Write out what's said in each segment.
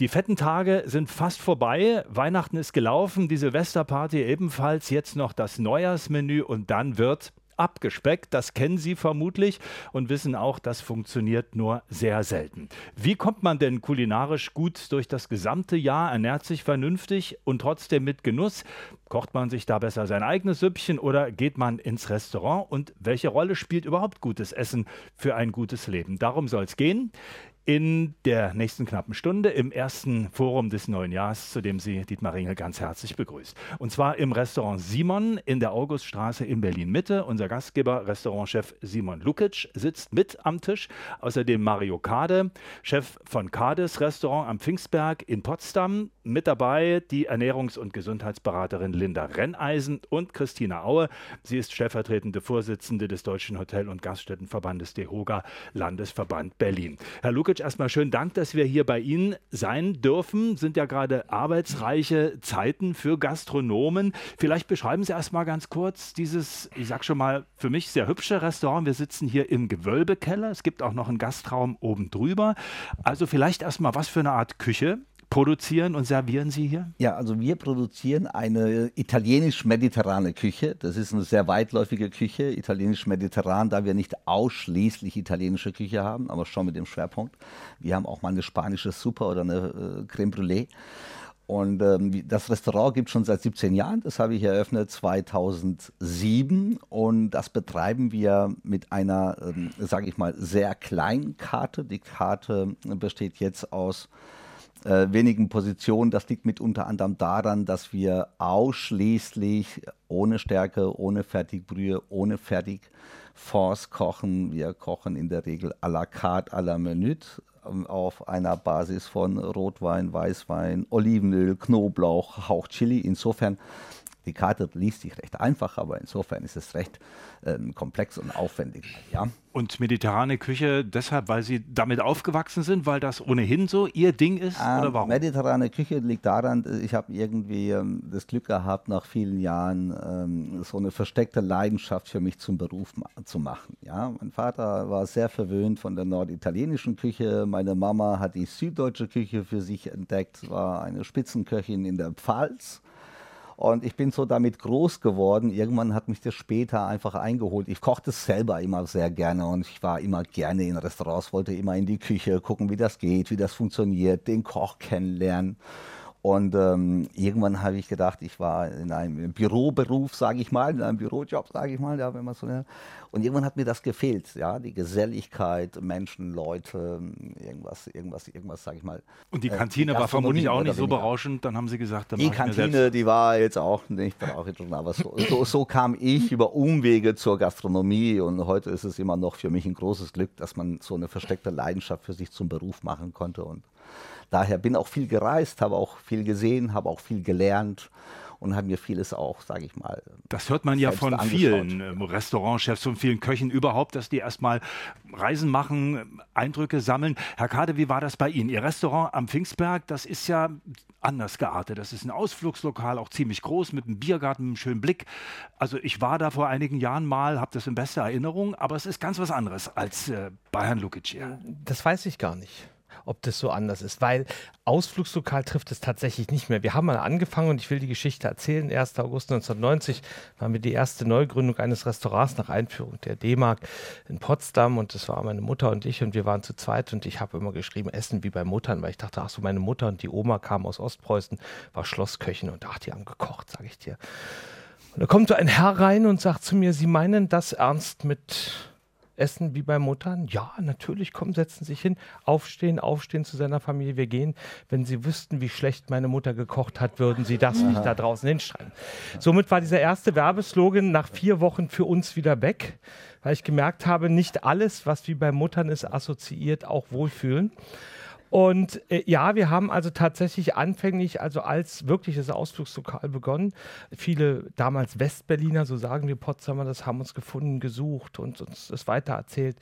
Die fetten Tage sind fast vorbei. Weihnachten ist gelaufen, die Silvesterparty ebenfalls. Jetzt noch das Neujahrsmenü und dann wird abgespeckt. Das kennen Sie vermutlich und wissen auch, das funktioniert nur sehr selten. Wie kommt man denn kulinarisch gut durch das gesamte Jahr, ernährt sich vernünftig und trotzdem mit Genuss? Kocht man sich da besser sein eigenes Süppchen oder geht man ins Restaurant? Und welche Rolle spielt überhaupt gutes Essen für ein gutes Leben? Darum soll es gehen in der nächsten knappen Stunde im ersten Forum des neuen Jahres, zu dem sie Dietmar Ringel ganz herzlich begrüßt. Und zwar im Restaurant Simon in der Auguststraße in Berlin-Mitte. Unser Gastgeber, Restaurantchef Simon Lukic, sitzt mit am Tisch. Außerdem Mario Kade, Chef von Kades Restaurant am Pfingstberg in Potsdam. Mit dabei die Ernährungs- und Gesundheitsberaterin Linda Renneisen und Christina Aue. Sie ist stellvertretende Vorsitzende des Deutschen Hotel- und Gaststättenverbandes DEHOGA, Landesverband Berlin. Herr Lukic, Vukic, erstmal schönen Dank, dass wir hier bei Ihnen sein dürfen. Sind ja gerade arbeitsreiche Zeiten für Gastronomen. Vielleicht beschreiben Sie erstmal ganz kurz dieses, ich sag schon mal, für mich sehr hübsche Restaurant. Wir sitzen hier im Gewölbekeller. Es gibt auch noch einen Gastraum oben drüber. Also vielleicht erstmal, was für eine Art Küche produzieren und servieren Sie hier? Ja, also wir produzieren eine italienisch-mediterrane Küche. Das ist eine sehr weitläufige Küche, italienisch-mediterran, da wir nicht ausschließlich italienische Küche haben, aber schon mit dem Schwerpunkt. Wir haben auch mal eine spanische Suppe oder eine äh, Creme Brûlée. Und ähm, das Restaurant gibt es schon seit 17 Jahren. Das habe ich eröffnet 2007 und das betreiben wir mit einer, ähm, sage ich mal, sehr kleinen Karte. Die Karte besteht jetzt aus äh, wenigen Positionen. Das liegt mit unter anderem daran, dass wir ausschließlich ohne Stärke, ohne Fertigbrühe, ohne Fertigfonds kochen. Wir kochen in der Regel à la carte, à la minute ähm, auf einer Basis von Rotwein, Weißwein, Olivenöl, Knoblauch, Hauch Chili. Insofern die Karte liest sich recht einfach, aber insofern ist es recht äh, komplex und aufwendig. Ja. Und mediterrane Küche deshalb, weil Sie damit aufgewachsen sind, weil das ohnehin so Ihr Ding ist? Ähm, oder warum? Mediterrane Küche liegt daran, ich habe irgendwie ähm, das Glück gehabt, nach vielen Jahren ähm, so eine versteckte Leidenschaft für mich zum Beruf ma zu machen. Ja. Mein Vater war sehr verwöhnt von der norditalienischen Küche. Meine Mama hat die süddeutsche Küche für sich entdeckt, war eine Spitzenköchin in der Pfalz. Und ich bin so damit groß geworden. Irgendwann hat mich das später einfach eingeholt. Ich kochte selber immer sehr gerne und ich war immer gerne in Restaurants, wollte immer in die Küche gucken, wie das geht, wie das funktioniert, den Koch kennenlernen. Und ähm, irgendwann habe ich gedacht, ich war in einem Büroberuf, sage ich mal, in einem Bürojob, sage ich mal, ja, wenn man so nennt. Und irgendwann hat mir das gefehlt, ja, die Geselligkeit, Menschen, Leute, irgendwas, irgendwas, irgendwas, sage ich mal. Und die äh, Kantine äh, die war vermutlich auch nicht so berauschend. Dann haben Sie gesagt, dann die Kantine, die war jetzt auch nicht berauschend, aber so, so, so kam ich über Umwege zur Gastronomie und heute ist es immer noch für mich ein großes Glück, dass man so eine versteckte Leidenschaft für sich zum Beruf machen konnte und daher bin auch viel gereist, habe auch viel gesehen, habe auch viel gelernt und habe mir vieles auch, sage ich mal. Das hört man ja von vielen ähm, Restaurantchefs, von vielen Köchen überhaupt, dass die erstmal Reisen machen, Eindrücke sammeln. Herr Kade, wie war das bei Ihnen? Ihr Restaurant am Pfingstberg, das ist ja anders geartet. Das ist ein Ausflugslokal, auch ziemlich groß, mit einem Biergarten, einem schönen Blick. Also ich war da vor einigen Jahren mal, habe das in bester Erinnerung, aber es ist ganz was anderes als äh, bei Herrn Lukic. Das weiß ich gar nicht ob das so anders ist, weil Ausflugslokal trifft es tatsächlich nicht mehr. Wir haben mal angefangen und ich will die Geschichte erzählen. 1. August 1990 waren wir die erste Neugründung eines Restaurants nach Einführung der D-Mark in Potsdam und das war meine Mutter und ich und wir waren zu zweit und ich habe immer geschrieben, Essen wie bei Muttern, weil ich dachte, ach so, meine Mutter und die Oma kamen aus Ostpreußen, war Schlossköchin und ach, die haben gekocht, sage ich dir. Und da kommt so ein Herr rein und sagt zu mir, Sie meinen das ernst mit essen wie bei Muttern? Ja, natürlich, kommen, setzen sich hin, aufstehen, aufstehen zu seiner Familie, wir gehen. Wenn Sie wüssten, wie schlecht meine Mutter gekocht hat, würden Sie das Aha. nicht da draußen hinschreiben. Somit war dieser erste Werbeslogan nach vier Wochen für uns wieder weg, weil ich gemerkt habe, nicht alles, was wie bei Muttern ist, assoziiert auch Wohlfühlen. Und äh, ja, wir haben also tatsächlich anfänglich, also als wirkliches Ausflugslokal begonnen. Viele damals Westberliner, so sagen wir Potsdamer, das haben uns gefunden, gesucht und uns das weitererzählt.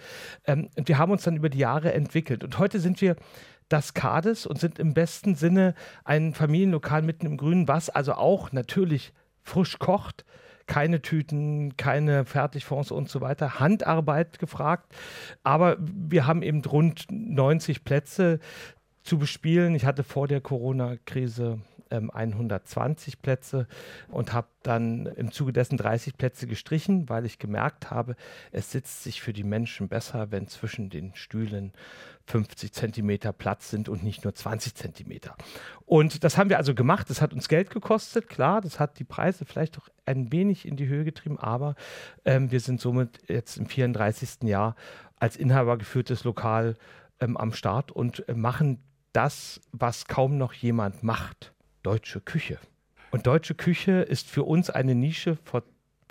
Ähm, und wir haben uns dann über die Jahre entwickelt. Und heute sind wir das Kades und sind im besten Sinne ein Familienlokal mitten im Grünen, was also auch natürlich frisch kocht, keine Tüten, keine Fertigfonds und so weiter. Handarbeit gefragt. Aber wir haben eben rund 90 Plätze zu bespielen. Ich hatte vor der Corona-Krise 120 ähm, Plätze und habe dann im Zuge dessen 30 Plätze gestrichen, weil ich gemerkt habe, es sitzt sich für die Menschen besser, wenn zwischen den Stühlen 50 Zentimeter Platz sind und nicht nur 20 Zentimeter. Und das haben wir also gemacht. Das hat uns Geld gekostet, klar. Das hat die Preise vielleicht auch ein wenig in die Höhe getrieben, aber ähm, wir sind somit jetzt im 34. Jahr als inhabergeführtes Lokal ähm, am Start und äh, machen das, was kaum noch jemand macht deutsche Küche. Und deutsche Küche ist für uns eine Nische. Vor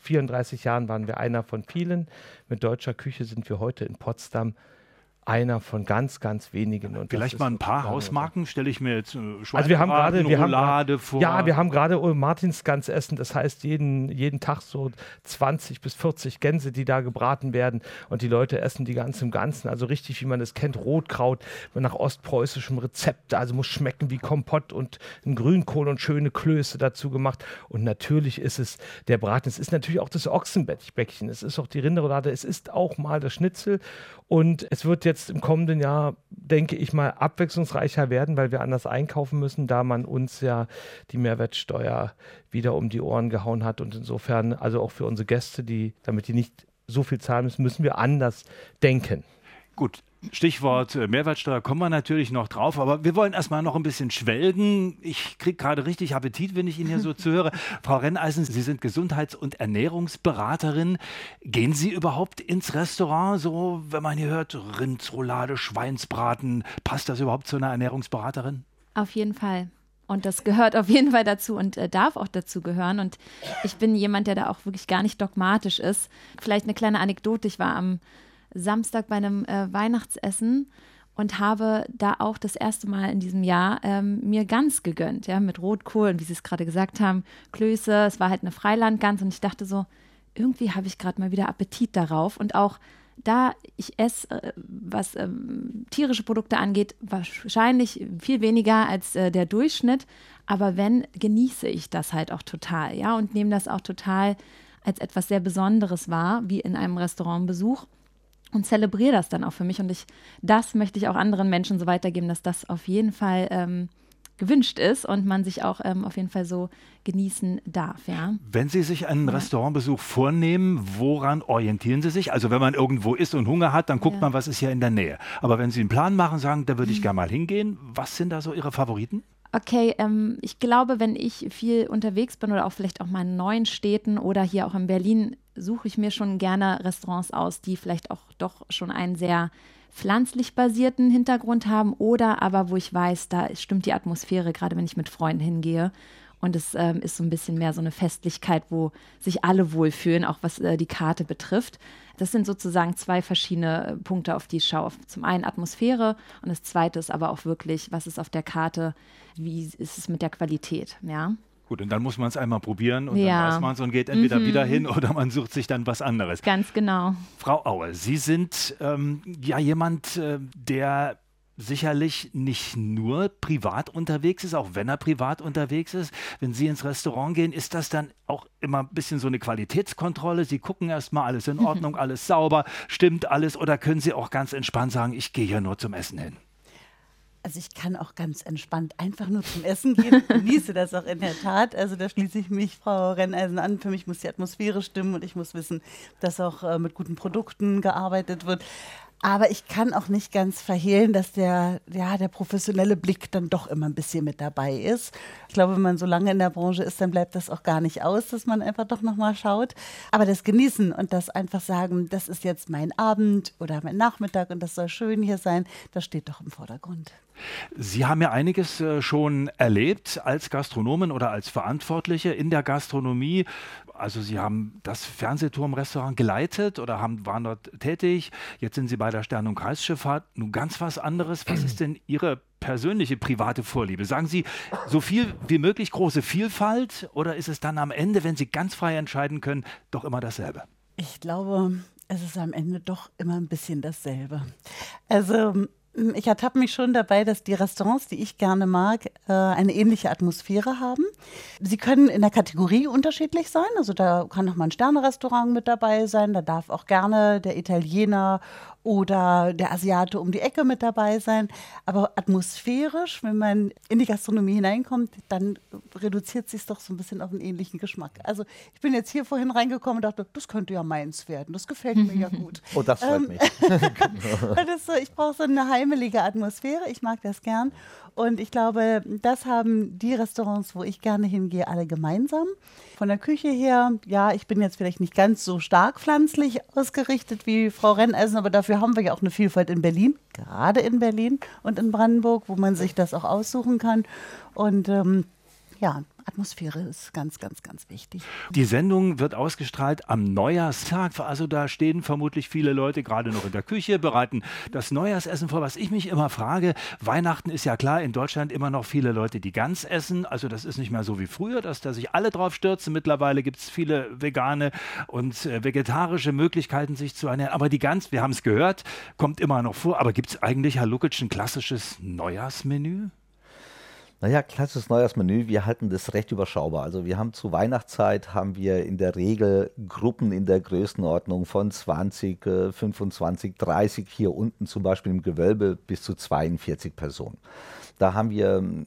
34 Jahren waren wir einer von vielen. Mit deutscher Küche sind wir heute in Potsdam einer von ganz, ganz wenigen. Und Vielleicht mal ein paar Hausmarken, stelle ich mir jetzt äh, also wir haben gerade, wir haben, vor. Ja, wir haben gerade Martins Gansessen, das heißt jeden, jeden Tag so 20 bis 40 Gänse, die da gebraten werden. Und die Leute essen die ganz im Ganzen, also richtig, wie man es kennt, Rotkraut nach ostpreußischem Rezept, also muss schmecken wie Kompott und ein Grünkohl und schöne Klöße dazu gemacht. Und natürlich ist es der Braten, es ist natürlich auch das Ochsenbäckchen, es ist auch die Rinderroulade, es ist auch mal das Schnitzel und es wird jetzt im kommenden Jahr, denke ich mal, abwechslungsreicher werden, weil wir anders einkaufen müssen, da man uns ja die Mehrwertsteuer wieder um die Ohren gehauen hat. Und insofern, also auch für unsere Gäste, die, damit die nicht so viel zahlen müssen, müssen wir anders denken. Gut, Stichwort äh, Mehrwertsteuer kommen wir natürlich noch drauf, aber wir wollen erstmal noch ein bisschen schwelgen. Ich kriege gerade richtig Appetit, wenn ich Ihnen hier so zuhöre. Frau Renneisen, Sie sind Gesundheits- und Ernährungsberaterin. Gehen Sie überhaupt ins Restaurant, so wenn man hier hört, Rindsroulade, Schweinsbraten, passt das überhaupt zu einer Ernährungsberaterin? Auf jeden Fall. Und das gehört auf jeden Fall dazu und äh, darf auch dazu gehören. Und ich bin jemand, der da auch wirklich gar nicht dogmatisch ist. Vielleicht eine kleine Anekdote. Ich war am Samstag bei einem äh, Weihnachtsessen und habe da auch das erste Mal in diesem Jahr ähm, mir Gans gegönnt, ja, mit Rotkohl und wie Sie es gerade gesagt haben, Klöße. Es war halt eine Freilandgans und ich dachte so, irgendwie habe ich gerade mal wieder Appetit darauf und auch da ich esse, äh, was ähm, tierische Produkte angeht, wahrscheinlich viel weniger als äh, der Durchschnitt. Aber wenn, genieße ich das halt auch total, ja, und nehme das auch total als etwas sehr Besonderes wahr, wie in einem Restaurantbesuch und zelebriere das dann auch für mich. Und ich, das möchte ich auch anderen Menschen so weitergeben, dass das auf jeden Fall ähm, gewünscht ist und man sich auch ähm, auf jeden Fall so genießen darf. Ja. Wenn Sie sich einen ja. Restaurantbesuch vornehmen, woran orientieren Sie sich? Also wenn man irgendwo ist und Hunger hat, dann guckt ja. man, was ist hier in der Nähe. Aber wenn Sie einen Plan machen, sagen, da würde ich gerne mal hingehen, was sind da so Ihre Favoriten? Okay, ähm, ich glaube, wenn ich viel unterwegs bin oder auch vielleicht auch mal in neuen Städten oder hier auch in Berlin, suche ich mir schon gerne Restaurants aus, die vielleicht auch doch schon einen sehr pflanzlich basierten Hintergrund haben oder aber wo ich weiß, da stimmt die Atmosphäre, gerade wenn ich mit Freunden hingehe. Und es ähm, ist so ein bisschen mehr so eine Festlichkeit, wo sich alle wohlfühlen, auch was äh, die Karte betrifft. Das sind sozusagen zwei verschiedene äh, Punkte, auf die ich schaue. Zum einen Atmosphäre und das zweite ist aber auch wirklich, was ist auf der Karte, wie ist es mit der Qualität, ja. Gut, und dann muss man es einmal probieren und ja. dann weiß man es und geht entweder mhm. wieder hin oder man sucht sich dann was anderes. Ganz genau. Frau Auer, Sie sind ähm, ja jemand, äh, der sicherlich nicht nur privat unterwegs ist, auch wenn er privat unterwegs ist. Wenn Sie ins Restaurant gehen, ist das dann auch immer ein bisschen so eine Qualitätskontrolle. Sie gucken erstmal, alles in Ordnung, alles sauber, stimmt alles oder können Sie auch ganz entspannt sagen, ich gehe hier nur zum Essen hin? Also ich kann auch ganz entspannt einfach nur zum Essen gehen, genieße das auch in der Tat. Also da schließe ich mich Frau Renneisen an. Für mich muss die Atmosphäre stimmen und ich muss wissen, dass auch äh, mit guten Produkten gearbeitet wird. Aber ich kann auch nicht ganz verhehlen, dass der, ja, der professionelle Blick dann doch immer ein bisschen mit dabei ist. Ich glaube, wenn man so lange in der Branche ist, dann bleibt das auch gar nicht aus, dass man einfach doch nochmal schaut. Aber das Genießen und das einfach sagen, das ist jetzt mein Abend oder mein Nachmittag und das soll schön hier sein, das steht doch im Vordergrund. Sie haben ja einiges äh, schon erlebt als Gastronomen oder als Verantwortliche in der Gastronomie. Also Sie haben das Fernsehturmrestaurant geleitet oder haben, waren dort tätig. Jetzt sind Sie bei der Stern- und Kreisschifffahrt. Nun ganz was anderes. Was ist denn Ihre persönliche private Vorliebe? Sagen Sie so viel wie möglich große Vielfalt oder ist es dann am Ende, wenn Sie ganz frei entscheiden können, doch immer dasselbe? Ich glaube, es ist am Ende doch immer ein bisschen dasselbe. Also ich ertappe mich schon dabei, dass die Restaurants, die ich gerne mag, äh, eine ähnliche Atmosphäre haben. Sie können in der Kategorie unterschiedlich sein. Also da kann noch mal ein Sternerestaurant mit dabei sein. Da darf auch gerne der Italiener oder der Asiate um die Ecke mit dabei sein. Aber atmosphärisch, wenn man in die Gastronomie hineinkommt, dann reduziert sich doch so ein bisschen auf einen ähnlichen Geschmack. Also ich bin jetzt hier vorhin reingekommen und dachte, das könnte ja meins werden. Das gefällt mir ja gut. Oh, das freut ähm, mich. so, ich brauche so eine heimelige Atmosphäre. Ich mag das gern. Und ich glaube, das haben die Restaurants, wo ich gerne hingehe, alle gemeinsam. Von der Küche her, ja, ich bin jetzt vielleicht nicht ganz so stark pflanzlich ausgerichtet wie Frau Renneisen, aber dafür haben wir ja auch eine Vielfalt in Berlin, gerade in Berlin und in Brandenburg, wo man sich das auch aussuchen kann. Und ähm, ja, Atmosphäre ist ganz, ganz, ganz wichtig. Die Sendung wird ausgestrahlt am Neujahrstag. Also da stehen vermutlich viele Leute gerade noch in der Küche, bereiten das Neujahrsessen vor. Was ich mich immer frage, Weihnachten ist ja klar, in Deutschland immer noch viele Leute, die ganz essen. Also das ist nicht mehr so wie früher, dass da sich alle drauf stürzen. Mittlerweile gibt es viele vegane und äh, vegetarische Möglichkeiten, sich zu ernähren. Aber die Gans, wir haben es gehört, kommt immer noch vor. Aber gibt es eigentlich, Herr Lukic, ein klassisches Neujahrsmenü? Naja, klassisches Neujahrsmenü, wir halten das recht überschaubar. Also wir haben zu Weihnachtszeit haben wir in der Regel Gruppen in der Größenordnung von 20, 25, 30 hier unten zum Beispiel im Gewölbe bis zu 42 Personen. Da haben wir ein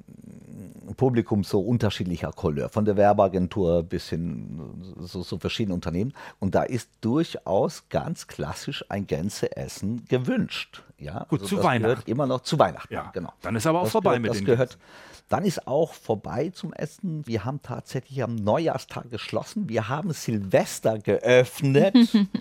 Publikum so unterschiedlicher Couleur, von der Werbeagentur bis hin so, so verschiedene Unternehmen. Und da ist durchaus ganz klassisch ein Gänseessen gewünscht. Ja, Gut, also zu Weihnachten. Immer noch zu Weihnachten, ja. genau. Dann ist aber auch das vorbei gehört, mit das den gehört, Dann ist auch vorbei zum Essen. Wir haben tatsächlich am Neujahrstag geschlossen. Wir haben Silvester geöffnet.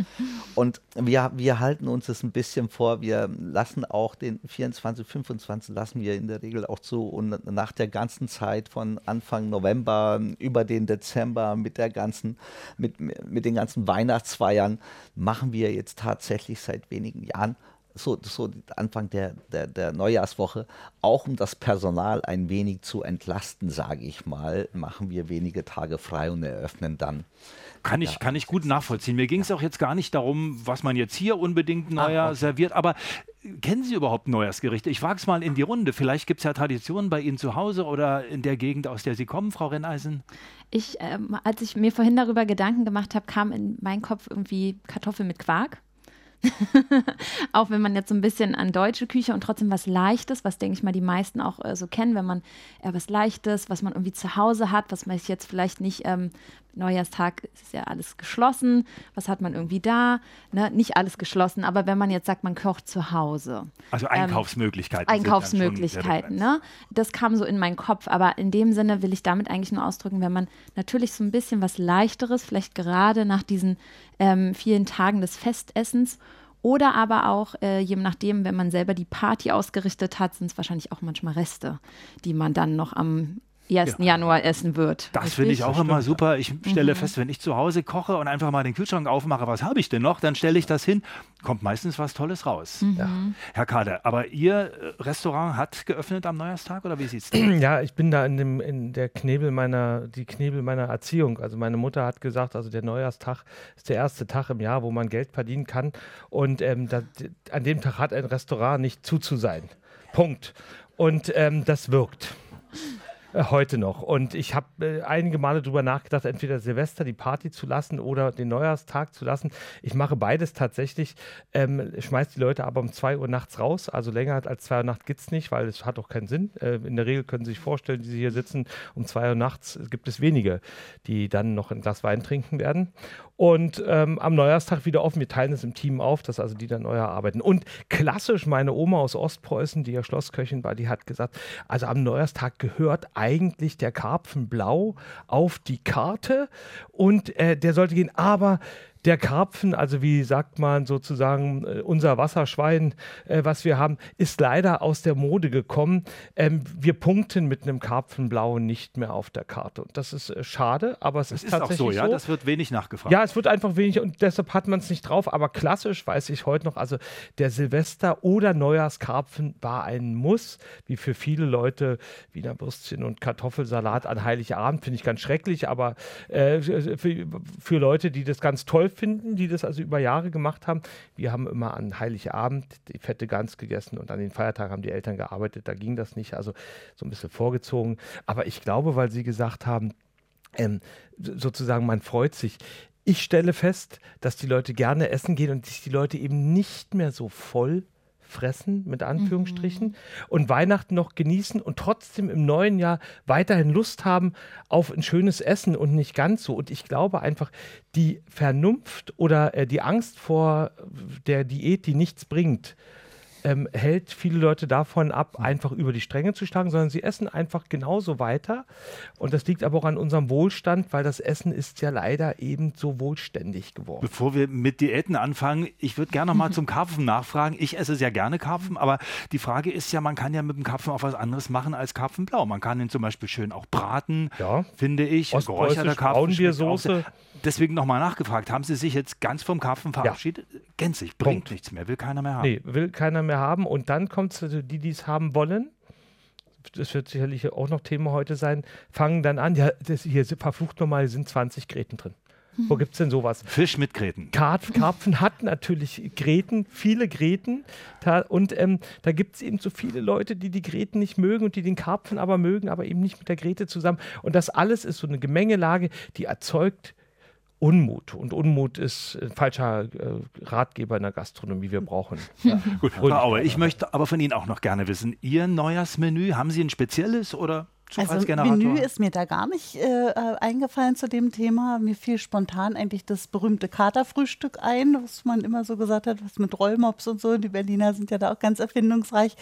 und wir, wir halten uns das ein bisschen vor. Wir lassen auch den 24, 25 lassen wir in der Regel auch zu. Und nach der ganzen Zeit von Anfang November über den Dezember mit der ganzen, mit, mit den ganzen Weihnachtsfeiern machen wir jetzt tatsächlich seit wenigen Jahren so, so Anfang der, der, der, Neujahrswoche, auch um das Personal ein wenig zu entlasten, sage ich mal, machen wir wenige Tage frei und eröffnen dann. Kann ich, kann ich gut nachvollziehen. Mir ging es auch jetzt gar nicht darum, was man jetzt hier unbedingt Neujahr ah, okay. serviert, aber kennen Sie überhaupt Neujahrsgerichte? Ich wage es mal in die Runde. Vielleicht gibt es ja Traditionen bei Ihnen zu Hause oder in der Gegend, aus der Sie kommen, Frau Renneisen. Ich, ähm, als ich mir vorhin darüber Gedanken gemacht habe, kam in meinen Kopf irgendwie Kartoffel mit Quark. auch wenn man jetzt so ein bisschen an deutsche Küche und trotzdem was Leichtes, was denke ich mal die meisten auch äh, so kennen, wenn man eher was Leichtes, was man irgendwie zu Hause hat, was man jetzt vielleicht nicht, ähm, Neujahrstag ist ja alles geschlossen, was hat man irgendwie da? Ne? Nicht alles geschlossen, aber wenn man jetzt sagt, man kocht zu Hause. Also Einkaufsmöglichkeiten. Ähm, Einkaufsmöglichkeiten, ne? Das kam so in meinen Kopf, aber in dem Sinne will ich damit eigentlich nur ausdrücken, wenn man natürlich so ein bisschen was Leichteres, vielleicht gerade nach diesen ähm, vielen Tagen des Festessens oder aber auch, äh, je nachdem, wenn man selber die Party ausgerichtet hat, sind es wahrscheinlich auch manchmal Reste, die man dann noch am 1. Ja. Januar essen wird. Das finde ich auch immer super. Ich stelle mhm. fest, wenn ich zu Hause koche und einfach mal den Kühlschrank aufmache, was habe ich denn noch? Dann stelle ich das hin, kommt meistens was Tolles raus. Mhm. Ja. Herr Kader, aber Ihr äh, Restaurant hat geöffnet am Neujahrstag oder wie sieht es aus? Ja, ich bin da in, dem, in der Knebel meiner, die Knebel meiner Erziehung. Also meine Mutter hat gesagt, also der Neujahrstag ist der erste Tag im Jahr, wo man Geld verdienen kann. Und ähm, da, an dem Tag hat ein Restaurant nicht zu zu sein. Punkt. Und ähm, das wirkt. Äh, heute noch. Und ich habe äh, einige Male darüber nachgedacht, entweder Silvester die Party zu lassen oder den Neujahrstag zu lassen. Ich mache beides tatsächlich. Ähm, schmeiß die Leute aber um 2 Uhr nachts raus. Also länger als 2 Uhr nachts gibt es nicht, weil es hat auch keinen Sinn. Äh, in der Regel können Sie sich vorstellen, die Sie hier sitzen, um 2 Uhr nachts gibt es wenige, die dann noch ein Glas Wein trinken werden. Und ähm, am Neujahrstag wieder offen. Wir teilen es im Team auf, dass also die dann neuer arbeiten. Und klassisch, meine Oma aus Ostpreußen, die ja Schlossköchin war, die hat gesagt, also am Neujahrstag gehört eigentlich der Karpfenblau auf die Karte und äh, der sollte gehen. Aber der Karpfen, also wie sagt man sozusagen, äh, unser Wasserschwein, äh, was wir haben, ist leider aus der Mode gekommen. Ähm, wir punkten mit einem Karpfenblau nicht mehr auf der Karte. Und das ist äh, schade, aber es das ist, ist tatsächlich auch so. Ja, so. das wird wenig nachgefragt. Ja, es wird einfach wenig und deshalb hat man es nicht drauf. Aber klassisch weiß ich heute noch, also der Silvester- oder Neujahrskarpfen war ein Muss, wie für viele Leute Wiener Würstchen und Kartoffelsalat an Heiligabend, finde ich ganz schrecklich, aber äh, für, für Leute, die das ganz toll finden, die das also über Jahre gemacht haben. Wir haben immer an Heiligabend die fette Gans gegessen und an den Feiertagen haben die Eltern gearbeitet. Da ging das nicht, also so ein bisschen vorgezogen. Aber ich glaube, weil Sie gesagt haben, ähm, sozusagen, man freut sich ich stelle fest, dass die Leute gerne essen gehen und sich die Leute eben nicht mehr so voll fressen, mit Anführungsstrichen, mhm. und Weihnachten noch genießen und trotzdem im neuen Jahr weiterhin Lust haben auf ein schönes Essen und nicht ganz so. Und ich glaube einfach, die Vernunft oder äh, die Angst vor der Diät, die nichts bringt, ähm, hält viele Leute davon ab, einfach über die Stränge zu schlagen, sondern sie essen einfach genauso weiter. Und das liegt aber auch an unserem Wohlstand, weil das Essen ist ja leider eben so wohlständig geworden. Bevor wir mit Diäten anfangen, ich würde gerne noch mal zum Karpfen nachfragen. Ich esse sehr gerne Karpfen, aber die Frage ist ja, man kann ja mit dem Karpfen auch was anderes machen als Karpfenblau. Man kann ihn zum Beispiel schön auch braten, ja. finde ich. Geräucherter Karpfen. Deswegen nochmal nachgefragt, haben Sie sich jetzt ganz vom Karpfen verabschiedet? Ja. Gänzlich, bringt Punkt. nichts mehr, will keiner mehr haben. Nee, will keiner mehr haben. Und dann kommt es, also die, die es haben wollen, das wird sicherlich auch noch Thema heute sein, fangen dann an, ja, das hier verflucht nochmal, sind 20 Gräten drin. Mhm. Wo gibt es denn sowas? Fisch mit Gräten. Karpfen hat natürlich Gräten, viele Gräten. und ähm, da gibt es eben so viele Leute, die die Gräten nicht mögen und die den Karpfen aber mögen, aber eben nicht mit der Gräte zusammen. Und das alles ist so eine Gemengelage, die erzeugt Unmut. Und Unmut ist ein falscher äh, Ratgeber in der Gastronomie. Wir brauchen. Ja. Gut, Frau Auer, ich möchte aber von Ihnen auch noch gerne wissen: Ihr Neujahrsmenü, haben Sie ein spezielles oder? Also Menü ist mir da gar nicht äh, eingefallen zu dem Thema. Mir fiel spontan eigentlich das berühmte Katerfrühstück ein, was man immer so gesagt hat, was mit Rollmops und so. Die Berliner sind ja da auch ganz erfindungsreich.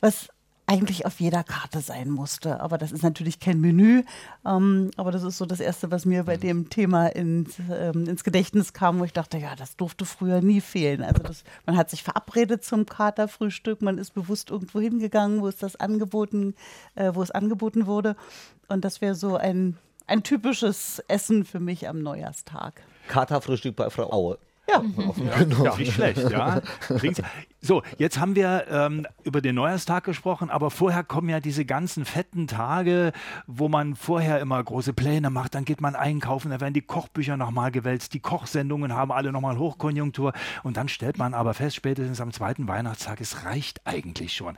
Was eigentlich auf jeder Karte sein musste. Aber das ist natürlich kein Menü. Ähm, aber das ist so das Erste, was mir bei mhm. dem Thema ins, ähm, ins Gedächtnis kam, wo ich dachte, ja, das durfte früher nie fehlen. Also das, man hat sich verabredet zum Katerfrühstück, man ist bewusst irgendwo hingegangen, wo es das angeboten, äh, wo es angeboten wurde. Und das wäre so ein, ein typisches Essen für mich am Neujahrstag. Katerfrühstück bei Frau Aue. Ja, ja, genau. ja, nicht schlecht, ja. So, jetzt haben wir ähm, über den Neujahrstag gesprochen, aber vorher kommen ja diese ganzen fetten Tage, wo man vorher immer große Pläne macht, dann geht man einkaufen, da werden die Kochbücher nochmal gewälzt, die Kochsendungen haben alle nochmal Hochkonjunktur. Und dann stellt man aber fest, spätestens am zweiten Weihnachtstag, es reicht eigentlich schon.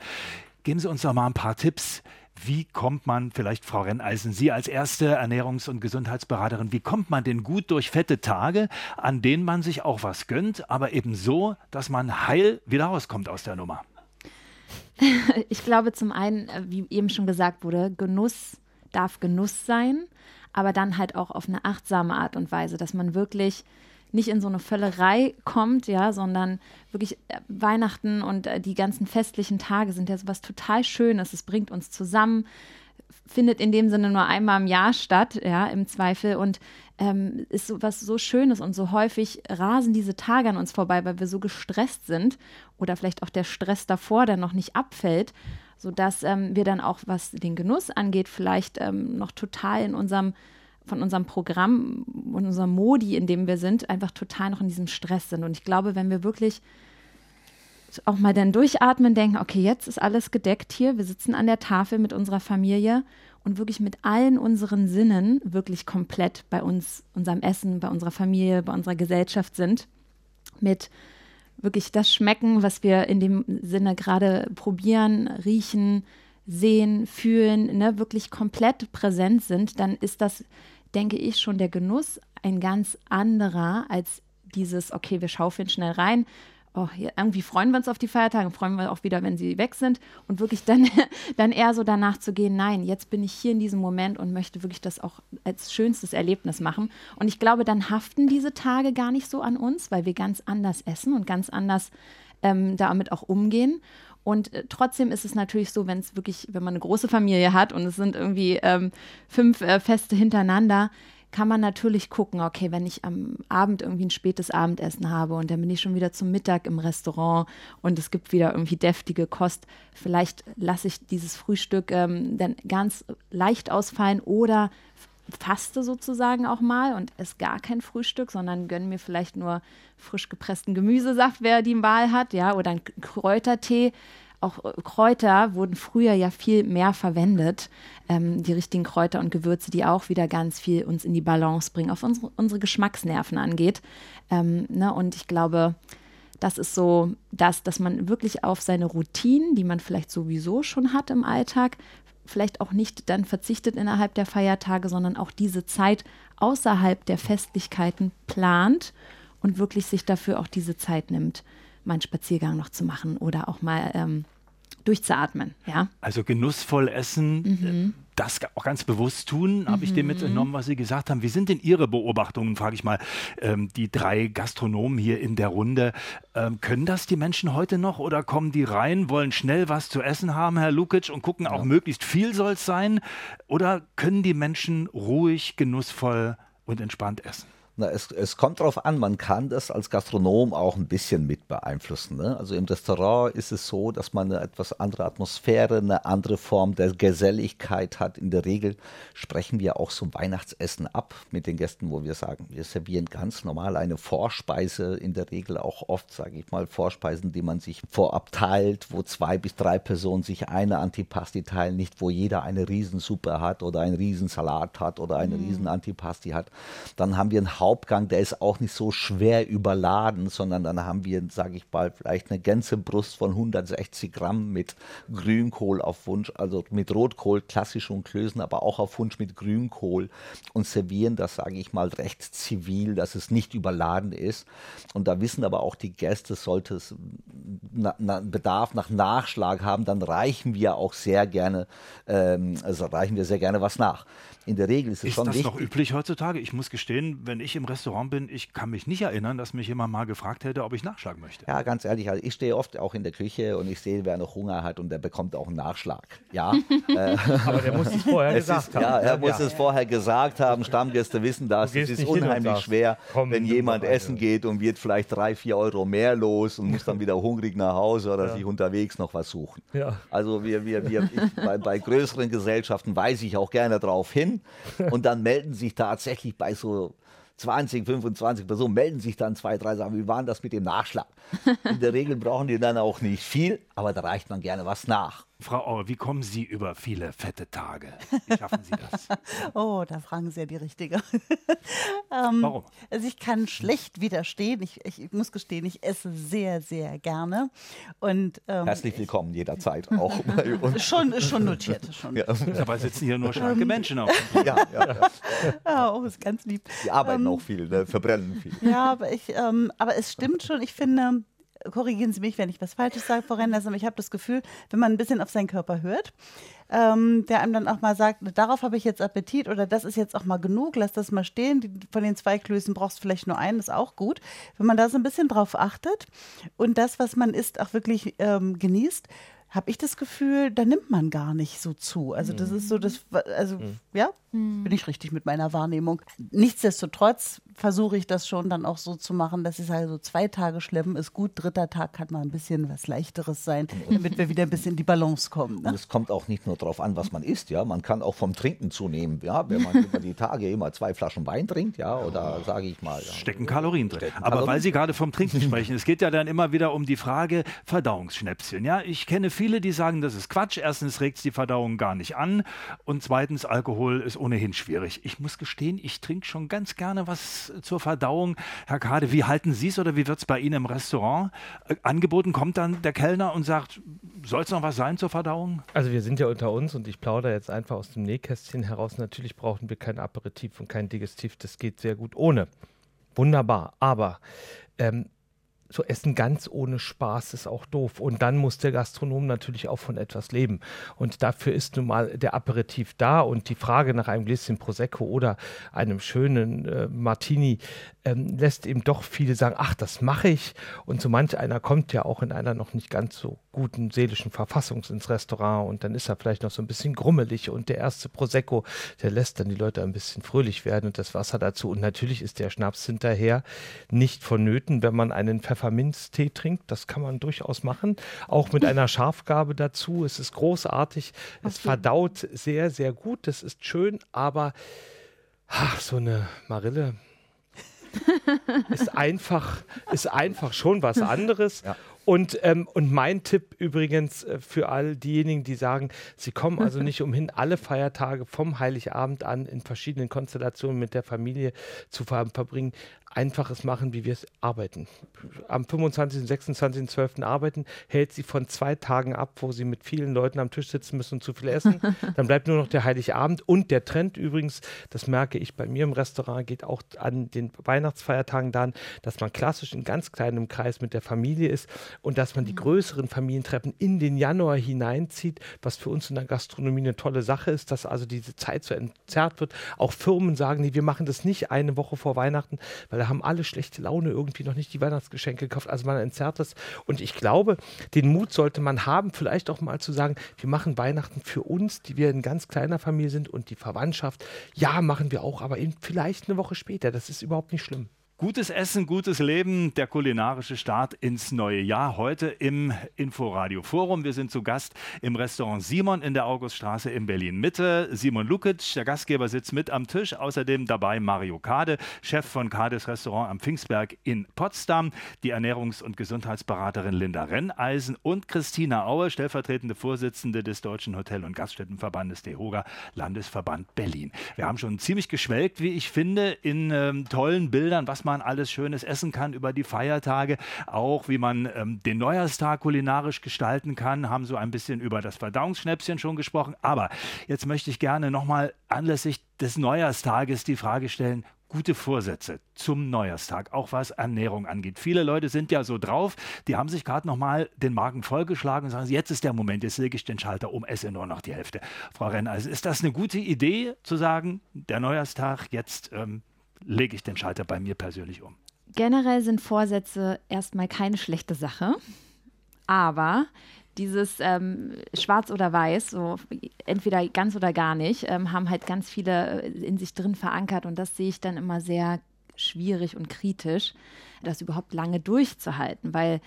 Geben Sie uns doch mal ein paar Tipps, wie kommt man, vielleicht Frau Renneisen, Sie als erste Ernährungs- und Gesundheitsberaterin, wie kommt man denn gut durch fette Tage, an denen man sich auch was gönnt, aber eben so, dass man heil wieder rauskommt aus der Nummer? Ich glaube zum einen, äh, wie eben schon gesagt wurde, Genuss darf Genuss sein, aber dann halt auch auf eine achtsame Art und Weise, dass man wirklich nicht in so eine Völlerei kommt, ja, sondern wirklich äh, Weihnachten und äh, die ganzen festlichen Tage sind ja sowas total Schönes. Es bringt uns zusammen, findet in dem Sinne nur einmal im Jahr statt, ja, im Zweifel und ähm, ist so was so Schönes und so häufig rasen diese Tage an uns vorbei, weil wir so gestresst sind oder vielleicht auch der Stress davor, der noch nicht abfällt, sodass ähm, wir dann auch, was den Genuss angeht, vielleicht ähm, noch total in unserem von unserem Programm und unserem Modi, in dem wir sind, einfach total noch in diesem Stress sind. Und ich glaube, wenn wir wirklich auch mal dann durchatmen, denken, okay, jetzt ist alles gedeckt hier, wir sitzen an der Tafel mit unserer Familie und wirklich mit allen unseren Sinnen wirklich komplett bei uns, unserem Essen, bei unserer Familie, bei unserer Gesellschaft sind, mit wirklich das Schmecken, was wir in dem Sinne gerade probieren, riechen, sehen, fühlen, ne, wirklich komplett präsent sind, dann ist das, denke ich, schon der Genuss ein ganz anderer als dieses, okay, wir schaufeln schnell rein. Oh, irgendwie freuen wir uns auf die Feiertage, freuen wir auch wieder, wenn sie weg sind und wirklich dann, dann eher so danach zu gehen, nein, jetzt bin ich hier in diesem Moment und möchte wirklich das auch als schönstes Erlebnis machen. Und ich glaube, dann haften diese Tage gar nicht so an uns, weil wir ganz anders essen und ganz anders ähm, damit auch umgehen. Und äh, trotzdem ist es natürlich so, wenn es wirklich, wenn man eine große Familie hat und es sind irgendwie ähm, fünf äh, Feste hintereinander, kann man natürlich gucken, okay, wenn ich am Abend irgendwie ein spätes Abendessen habe und dann bin ich schon wieder zum Mittag im Restaurant und es gibt wieder irgendwie deftige Kost, vielleicht lasse ich dieses Frühstück ähm, dann ganz leicht ausfallen oder faste sozusagen auch mal und esse gar kein Frühstück, sondern gönne mir vielleicht nur frisch gepressten Gemüsesaft, wer die Wahl hat, ja, oder einen Kräutertee. Auch äh, Kräuter wurden früher ja viel mehr verwendet, ähm, die richtigen Kräuter und Gewürze, die auch wieder ganz viel uns in die Balance bringen, auf unsere, unsere Geschmacksnerven angeht. Ähm, ne? Und ich glaube, das ist so das, dass man wirklich auf seine Routinen, die man vielleicht sowieso schon hat im Alltag, vielleicht auch nicht dann verzichtet innerhalb der Feiertage, sondern auch diese Zeit außerhalb der Festlichkeiten plant und wirklich sich dafür auch diese Zeit nimmt, mal einen Spaziergang noch zu machen oder auch mal ähm, durchzuatmen. Ja? Also genussvoll essen, mhm. Das auch ganz bewusst tun, habe ich dem mhm. mitgenommen, was Sie gesagt haben. Wie sind denn Ihre Beobachtungen, frage ich mal, ähm, die drei Gastronomen hier in der Runde. Ähm, können das die Menschen heute noch oder kommen die rein, wollen schnell was zu essen haben, Herr Lukic, und gucken ja. auch möglichst viel soll es sein? Oder können die Menschen ruhig, genussvoll und entspannt essen? Na, es, es kommt darauf an, man kann das als Gastronom auch ein bisschen mit beeinflussen. Ne? Also im Restaurant ist es so, dass man eine etwas andere Atmosphäre, eine andere Form der Geselligkeit hat. In der Regel sprechen wir auch so Weihnachtsessen ab mit den Gästen, wo wir sagen, wir servieren ganz normal eine Vorspeise, in der Regel auch oft, sage ich mal, Vorspeisen, die man sich vorab teilt, wo zwei bis drei Personen sich eine Antipasti teilen, nicht wo jeder eine Riesensuppe hat oder einen Riesensalat hat oder eine mhm. Riesen-Antipasti hat. Dann haben wir einen Hauptgang, der ist auch nicht so schwer überladen, sondern dann haben wir, sage ich mal, vielleicht eine ganze Brust von 160 Gramm mit Grünkohl auf Wunsch, also mit Rotkohl, klassisch und Klößen, aber auch auf Wunsch mit Grünkohl und servieren das, sage ich mal, recht zivil, dass es nicht überladen ist. Und da wissen aber auch die Gäste, sollte es na, na, Bedarf nach Nachschlag haben, dann reichen wir auch sehr gerne, ähm, also reichen wir sehr gerne was nach. In der Regel ist es ist schon wichtig. Ist das noch üblich heutzutage? Ich muss gestehen, wenn ich im Restaurant bin, ich kann mich nicht erinnern, dass mich jemand mal gefragt hätte, ob ich nachschlagen möchte. Ja, ganz ehrlich, also ich stehe oft auch in der Küche und ich sehe, wer noch Hunger hat und der bekommt auch einen Nachschlag. Ja. Äh, Aber der muss es vorher es gesagt ist, haben. Ja, er muss ja. es vorher gesagt haben. Stammgäste wissen das. Es ist unheimlich schwer, Komm, wenn jemand essen geht und wird vielleicht drei, vier Euro mehr los und muss dann wieder hungrig nach Hause oder ja. sich unterwegs noch was suchen. Ja. Also wir, wir, wir ich, bei, bei größeren Gesellschaften weise ich auch gerne darauf hin und dann melden sich tatsächlich bei so 20, 25 Personen melden sich dann zwei, drei, sagen, wie war das mit dem Nachschlag? In der Regel brauchen die dann auch nicht viel, aber da reicht man gerne was nach. Frau Auer, wie kommen Sie über viele fette Tage? Wie schaffen Sie das? oh, da fragen Sie ja die Richtige. ähm, Warum? Also ich kann schlecht widerstehen. Ich, ich, muss gestehen, ich esse sehr, sehr gerne. Und, ähm, Herzlich willkommen jederzeit auch bei uns. Schon, schon notiert. Schon. Ja. Dabei sitzen hier nur schlanke Menschen auf. ja, ja, ja. Ah, oh, ist ganz lieb. Die arbeiten ähm, auch viel, ne? verbrennen viel. Ja, aber, ich, ähm, aber es stimmt schon. Ich finde, korrigieren Sie mich, wenn ich was Falsches sage, Frau Renders, aber ich habe das Gefühl, wenn man ein bisschen auf seinen Körper hört, ähm, der einem dann auch mal sagt, darauf habe ich jetzt Appetit oder das ist jetzt auch mal genug, lass das mal stehen. Die, von den zwei Klößen brauchst du vielleicht nur einen, ist auch gut. Wenn man da so ein bisschen drauf achtet und das, was man isst, auch wirklich ähm, genießt, habe ich das Gefühl, da nimmt man gar nicht so zu. Also das ist so das, also mhm. ja, mhm. bin ich richtig mit meiner Wahrnehmung. Nichtsdestotrotz versuche ich das schon dann auch so zu machen, dass es also zwei Tage schleppen ist gut, dritter Tag kann mal ein bisschen was leichteres sein, damit wir wieder ein bisschen in die Balance kommen. Ne? Und es kommt auch nicht nur darauf an, was man isst, ja, man kann auch vom Trinken zunehmen, ja, wenn man über die Tage immer zwei Flaschen Wein trinkt, ja, oder sage ich mal. Ja, Stecken Kalorien drin. Stecken Aber Kalorien. weil Sie gerade vom Trinken sprechen, es geht ja dann immer wieder um die Frage Verdauungsschnäpschen, ja. Ich kenne viele, die sagen, das ist Quatsch. Erstens regt es die Verdauung gar nicht an und zweitens, Alkohol ist ohnehin schwierig. Ich muss gestehen, ich trinke schon ganz gerne was zur Verdauung. Herr Kade, wie halten Sie es oder wie wird es bei Ihnen im Restaurant äh, angeboten? Kommt dann der Kellner und sagt, soll es noch was sein zur Verdauung? Also wir sind ja unter uns und ich plaudere jetzt einfach aus dem Nähkästchen heraus. Natürlich brauchen wir kein Aperitif und kein Digestiv. Das geht sehr gut ohne. Wunderbar. Aber ähm, so Essen ganz ohne Spaß ist auch doof. Und dann muss der Gastronom natürlich auch von etwas leben. Und dafür ist nun mal der Aperitif da und die Frage nach einem Gläschen Prosecco oder einem schönen äh, Martini ähm, lässt eben doch viele sagen, ach, das mache ich. Und so manch einer kommt ja auch in einer noch nicht ganz so guten seelischen Verfassung ins Restaurant und dann ist er vielleicht noch so ein bisschen grummelig und der erste Prosecco, der lässt dann die Leute ein bisschen fröhlich werden und das Wasser dazu. Und natürlich ist der Schnaps hinterher nicht vonnöten, wenn man einen Pfefferminztee trinkt. Das kann man durchaus machen. Auch mit einer Schafgabe dazu. Es ist großartig. Es verdaut sehr, sehr gut. Das ist schön, aber ach, so eine Marille ist einfach, ist einfach schon was anderes. Ja. Und, ähm, und mein Tipp übrigens äh, für all diejenigen, die sagen, sie kommen also nicht umhin, alle Feiertage vom Heiligabend an in verschiedenen Konstellationen mit der Familie zu verbringen. Einfaches machen, wie wir es arbeiten. Am 25., 26., 12. arbeiten, hält sie von zwei Tagen ab, wo sie mit vielen Leuten am Tisch sitzen müssen und zu viel essen. Dann bleibt nur noch der Heiligabend und der Trend übrigens, das merke ich bei mir im Restaurant, geht auch an den Weihnachtsfeiertagen dann, dass man klassisch in ganz kleinem Kreis mit der Familie ist und dass man die größeren Familientreppen in den Januar hineinzieht, was für uns in der Gastronomie eine tolle Sache ist, dass also diese Zeit so entzerrt wird. Auch Firmen sagen, nee, wir machen das nicht eine Woche vor Weihnachten, weil da haben alle schlechte Laune irgendwie noch nicht die Weihnachtsgeschenke gekauft. Also man entzerrt das. Und ich glaube, den Mut sollte man haben, vielleicht auch mal zu sagen, wir machen Weihnachten für uns, die wir in ganz kleiner Familie sind und die Verwandtschaft. Ja, machen wir auch, aber eben vielleicht eine Woche später. Das ist überhaupt nicht schlimm. Gutes Essen, gutes Leben, der kulinarische Start ins neue Jahr. Heute im Inforadio Forum. Wir sind zu Gast im Restaurant Simon in der Auguststraße in Berlin Mitte. Simon Lukic, der Gastgeber, sitzt mit am Tisch. Außerdem dabei Mario Kade, Chef von Kades Restaurant am Pfingstberg in Potsdam. Die Ernährungs- und Gesundheitsberaterin Linda Renneisen und Christina Aue, stellvertretende Vorsitzende des Deutschen Hotel- und Gaststättenverbandes DEHOGA, Landesverband Berlin. Wir haben schon ziemlich geschwelgt, wie ich finde, in ähm, tollen Bildern, was man man alles Schönes essen kann über die Feiertage, auch wie man ähm, den Neujahrstag kulinarisch gestalten kann, haben so ein bisschen über das Verdauungsschnäpschen schon gesprochen. Aber jetzt möchte ich gerne nochmal anlässlich des Neujahrstages die Frage stellen, gute Vorsätze zum Neujahrstag, auch was Ernährung angeht. Viele Leute sind ja so drauf, die haben sich gerade nochmal den Magen vollgeschlagen und sagen, jetzt ist der Moment, jetzt lege ich den Schalter um, esse nur noch die Hälfte. Frau Renn, also ist das eine gute Idee zu sagen, der Neujahrstag, jetzt ähm, lege ich den Schalter bei mir persönlich um. Generell sind Vorsätze erstmal keine schlechte Sache, aber dieses ähm, Schwarz oder Weiß, so entweder ganz oder gar nicht, ähm, haben halt ganz viele äh, in sich drin verankert und das sehe ich dann immer sehr schwierig und kritisch, das überhaupt lange durchzuhalten, weil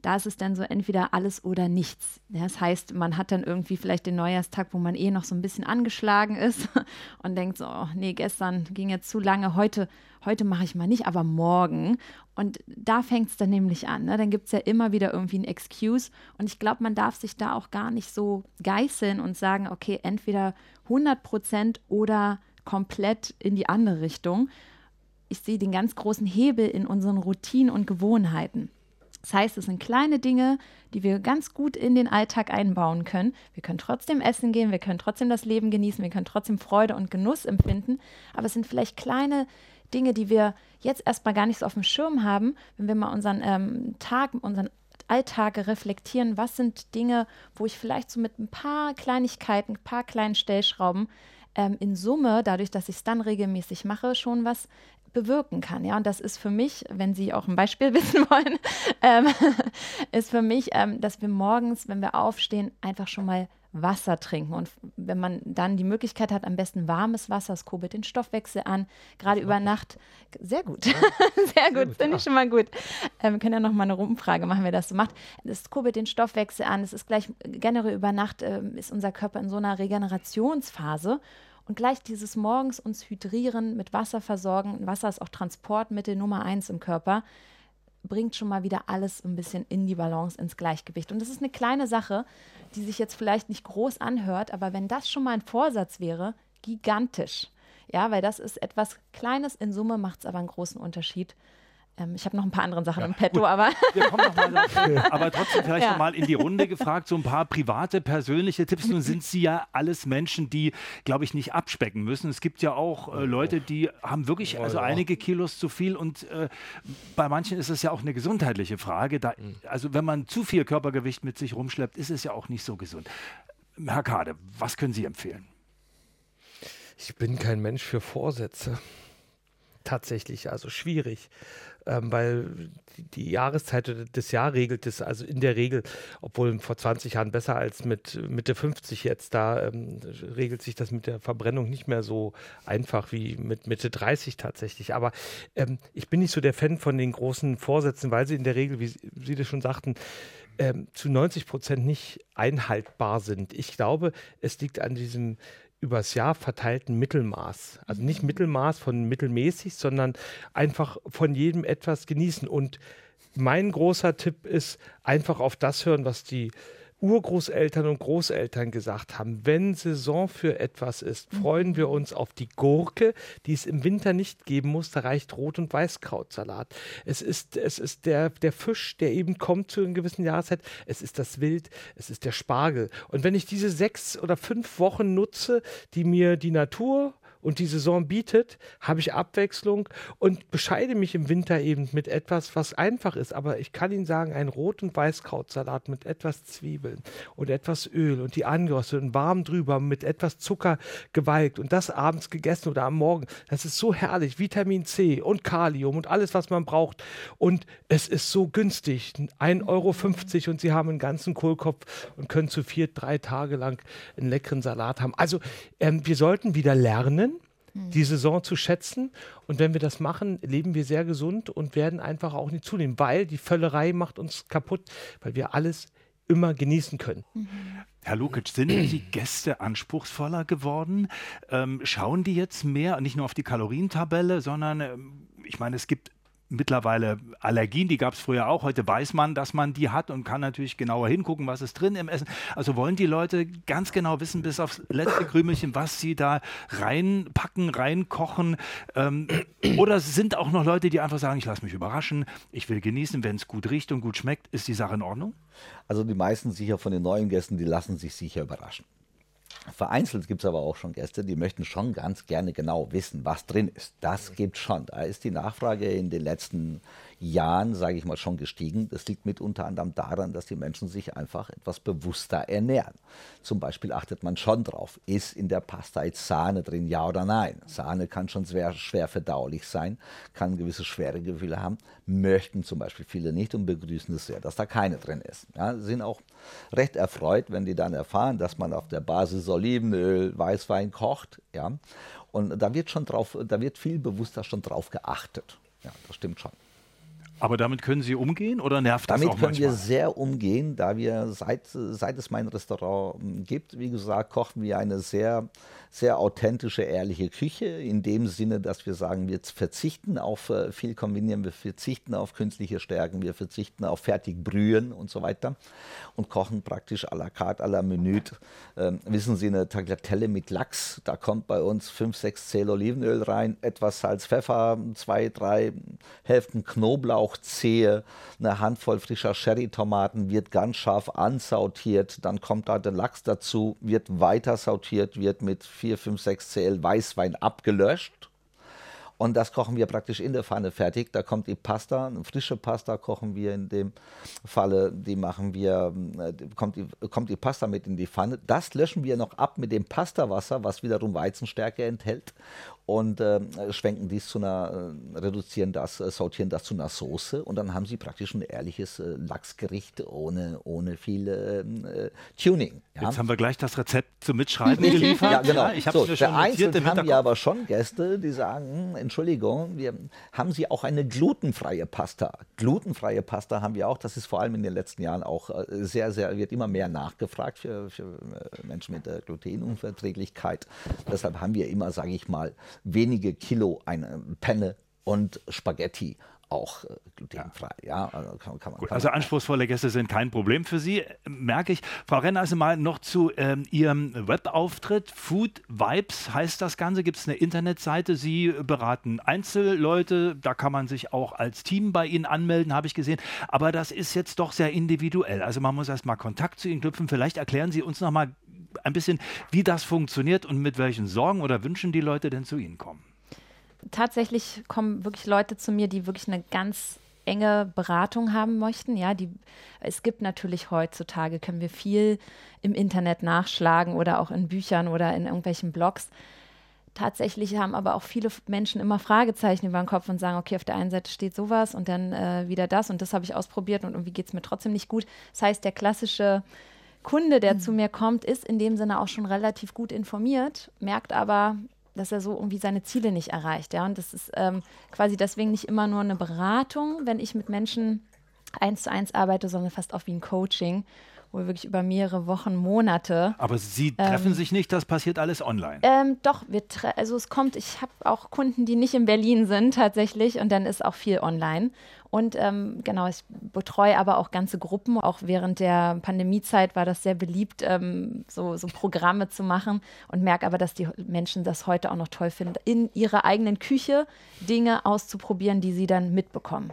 da ist es dann so entweder alles oder nichts. Das heißt, man hat dann irgendwie vielleicht den Neujahrstag, wo man eh noch so ein bisschen angeschlagen ist und denkt so, oh, nee, gestern ging jetzt zu lange, heute, heute mache ich mal nicht, aber morgen. Und da fängt es dann nämlich an. Ne? Dann gibt es ja immer wieder irgendwie ein Excuse. Und ich glaube, man darf sich da auch gar nicht so geißeln und sagen, okay, entweder 100 Prozent oder komplett in die andere Richtung. Ich sehe den ganz großen Hebel in unseren Routinen und Gewohnheiten. Das heißt, es sind kleine Dinge, die wir ganz gut in den Alltag einbauen können. Wir können trotzdem essen gehen, wir können trotzdem das Leben genießen, wir können trotzdem Freude und Genuss empfinden, aber es sind vielleicht kleine Dinge, die wir jetzt erstmal gar nicht so auf dem Schirm haben, wenn wir mal unseren ähm, Tag, unseren Alltag reflektieren, was sind Dinge, wo ich vielleicht so mit ein paar Kleinigkeiten, ein paar kleinen Stellschrauben ähm, in Summe, dadurch, dass ich es dann regelmäßig mache, schon was bewirken kann. Ja, und das ist für mich, wenn Sie auch ein Beispiel wissen wollen, ähm, ist für mich, ähm, dass wir morgens, wenn wir aufstehen, einfach schon mal Wasser trinken. Und wenn man dann die Möglichkeit hat, am besten warmes Wasser, es kurbelt den Stoffwechsel an, gerade über Nacht. Sehr gut, ja. sehr gut, finde ich schon mal gut. Ähm, wir können ja noch mal eine Umfrage machen, wer das so macht. Es kurbelt den Stoffwechsel an, es ist gleich generell über Nacht, äh, ist unser Körper in so einer Regenerationsphase. Und gleich dieses morgens uns hydrieren, mit Wasser versorgen, Wasser ist auch Transportmittel Nummer eins im Körper, bringt schon mal wieder alles ein bisschen in die Balance, ins Gleichgewicht. Und das ist eine kleine Sache, die sich jetzt vielleicht nicht groß anhört, aber wenn das schon mal ein Vorsatz wäre, gigantisch. Ja, weil das ist etwas Kleines in Summe, macht es aber einen großen Unterschied. Ähm, ich habe noch ein paar andere Sachen ja, im Petto, gut. aber. Wir kommen noch mal dazu. aber trotzdem vielleicht ja. noch mal in die Runde gefragt, so ein paar private, persönliche Tipps. Nun sind Sie ja alles Menschen, die, glaube ich, nicht abspecken müssen. Es gibt ja auch äh, Leute, die haben wirklich also einige Kilos zu viel und äh, bei manchen ist es ja auch eine gesundheitliche Frage. Da, mhm. also wenn man zu viel Körpergewicht mit sich rumschleppt, ist es ja auch nicht so gesund. Herr Kade, was können Sie empfehlen? Ich bin kein Mensch für Vorsätze tatsächlich, also schwierig ähm, weil die Jahreszeit des Jahr regelt es, also in der Regel, obwohl vor 20 Jahren besser als mit Mitte 50 jetzt, da ähm, regelt sich das mit der Verbrennung nicht mehr so einfach wie mit Mitte 30 tatsächlich. Aber ähm, ich bin nicht so der Fan von den großen Vorsätzen, weil sie in der Regel, wie Sie das schon sagten, ähm, zu 90 Prozent nicht einhaltbar sind. Ich glaube, es liegt an diesem übers Jahr verteilten Mittelmaß. Also nicht Mittelmaß von mittelmäßig, sondern einfach von jedem etwas genießen. Und mein großer Tipp ist, einfach auf das hören, was die Urgroßeltern und Großeltern gesagt haben, wenn Saison für etwas ist, freuen wir uns auf die Gurke, die es im Winter nicht geben muss. Da reicht Rot- und Weißkrautsalat. Es ist, es ist der, der Fisch, der eben kommt zu einer gewissen Jahreszeit. Es ist das Wild, es ist der Spargel. Und wenn ich diese sechs oder fünf Wochen nutze, die mir die Natur und die Saison bietet, habe ich Abwechslung und bescheide mich im Winter eben mit etwas, was einfach ist. Aber ich kann Ihnen sagen, ein Rot- und Weißkrautsalat mit etwas Zwiebeln und etwas Öl und die angeröstet und warm drüber mit etwas Zucker gewalkt und das abends gegessen oder am Morgen, das ist so herrlich. Vitamin C und Kalium und alles, was man braucht. Und es ist so günstig. 1,50 Euro und Sie haben einen ganzen Kohlkopf und können zu vier, drei Tage lang einen leckeren Salat haben. Also ähm, wir sollten wieder lernen, die Saison zu schätzen. Und wenn wir das machen, leben wir sehr gesund und werden einfach auch nicht zunehmen, weil die Völlerei macht uns kaputt, weil wir alles immer genießen können. Herr Lukic, sind die Gäste anspruchsvoller geworden? Ähm, schauen die jetzt mehr, nicht nur auf die Kalorientabelle, sondern ähm, ich meine, es gibt mittlerweile Allergien, die gab es früher auch. Heute weiß man, dass man die hat und kann natürlich genauer hingucken, was ist drin im Essen. Also wollen die Leute ganz genau wissen, bis aufs letzte Krümelchen, was sie da reinpacken, reinkochen. Ähm, oder sind auch noch Leute, die einfach sagen, ich lasse mich überraschen, ich will genießen, wenn es gut riecht und gut schmeckt. Ist die Sache in Ordnung? Also die meisten sicher von den neuen Gästen, die lassen sich sicher überraschen. Vereinzelt gibt es aber auch schon Gäste, die möchten schon ganz gerne genau wissen, was drin ist. Das gibt schon. Da ist die Nachfrage in den letzten Jahren, sage ich mal, schon gestiegen. Das liegt mit unter anderem daran, dass die Menschen sich einfach etwas bewusster ernähren. Zum Beispiel achtet man schon drauf, ist in der Pasta jetzt Sahne drin, ja oder nein. Sahne kann schon schwer, schwer verdaulich sein, kann gewisse schwere Gefühle haben, möchten zum Beispiel viele nicht und begrüßen es sehr, dass da keine drin ist. Ja, sind auch recht erfreut, wenn die dann erfahren, dass man auf der Basis Olivenöl, Weißwein kocht. Ja, und da wird schon drauf, da wird viel bewusster schon drauf geachtet. Ja, das stimmt schon. Aber damit können Sie umgehen oder nervt das Damit auch können manchmal? wir sehr umgehen, da wir seit, seit es mein Restaurant gibt, wie gesagt, kochen wir eine sehr, sehr authentische, ehrliche Küche. In dem Sinne, dass wir sagen, wir verzichten auf äh, viel Kombinieren, wir verzichten auf künstliche Stärken, wir verzichten auf Fertigbrühen und so weiter und kochen praktisch à la carte, à la minute. Ähm, wissen Sie, eine Tagliatelle mit Lachs, da kommt bei uns 5, 6 Zähl Olivenöl rein, etwas Salz, Pfeffer, zwei, drei Hälften Knoblauchzehe, eine Handvoll frischer Sherry-Tomaten, wird ganz scharf ansautiert, dann kommt da der Lachs dazu, wird weiter sautiert, wird mit 4, 5, 6 Cl Weißwein abgelöscht. Und das kochen wir praktisch in der Pfanne fertig. Da kommt die Pasta, eine frische Pasta kochen wir in dem Falle. Die machen wir, äh, kommt die, kommt die Pasta mit in die Pfanne. Das löschen wir noch ab mit dem Pastawasser, was wiederum Weizenstärke enthält. Und äh, schwenken dies zu einer, äh, reduzieren das, äh, sortieren das zu einer Soße. Und dann haben sie praktisch ein ehrliches äh, Lachsgericht ohne, ohne viel äh, Tuning. Ja? Jetzt haben wir gleich das Rezept zum Mitschreiben geliefert. Ja, genau. ich habe so, mir schon notiert im haben wir Hinterkopf. aber schon Gäste, die sagen, Entschuldigung, wir haben Sie auch eine glutenfreie Pasta. Glutenfreie Pasta haben wir auch. Das ist vor allem in den letzten Jahren auch sehr, sehr, wird immer mehr nachgefragt für, für Menschen mit der Glutenunverträglichkeit. Deshalb haben wir immer, sage ich mal, wenige Kilo eine Penne und Spaghetti auch äh, glutenfrei. Ja, also kann, kann man, Gut, kann also anspruchsvolle Gäste sind kein Problem für Sie, merke ich. Frau Renner, also mal noch zu ähm, Ihrem Webauftritt. Food Vibes heißt das Ganze. Gibt es eine Internetseite? Sie beraten Einzelleute. Da kann man sich auch als Team bei Ihnen anmelden, habe ich gesehen. Aber das ist jetzt doch sehr individuell. Also man muss erst mal Kontakt zu Ihnen knüpfen. Vielleicht erklären Sie uns noch mal ein bisschen, wie das funktioniert und mit welchen Sorgen oder Wünschen die Leute denn zu Ihnen kommen. tatsächlich kommen wirklich Leute zu mir, die wirklich eine ganz enge Beratung haben möchten. Ja, die, es gibt natürlich heutzutage, können wir viel im Internet nachschlagen oder auch in Büchern oder in irgendwelchen Blogs. Tatsächlich haben aber auch viele Menschen immer Fragezeichen über den Kopf und sagen, okay, auf der einen Seite steht sowas und dann äh, wieder das und das habe ich ausprobiert und irgendwie geht es mir trotzdem nicht gut. Das heißt, der klassische Kunde, der zu mir kommt, ist in dem Sinne auch schon relativ gut informiert, merkt aber, dass er so irgendwie seine Ziele nicht erreicht. Ja? Und das ist ähm, quasi deswegen nicht immer nur eine Beratung, wenn ich mit Menschen eins zu eins arbeite, sondern fast auch wie ein Coaching. Wohl wirklich über mehrere Wochen, Monate. Aber Sie treffen ähm, sich nicht, das passiert alles online. Ähm, doch, wir also es kommt, ich habe auch Kunden, die nicht in Berlin sind tatsächlich und dann ist auch viel online. Und ähm, genau, ich betreue aber auch ganze Gruppen. Auch während der Pandemiezeit war das sehr beliebt, ähm, so, so Programme zu machen und merke aber, dass die Menschen das heute auch noch toll finden, in ihrer eigenen Küche Dinge auszuprobieren, die sie dann mitbekommen.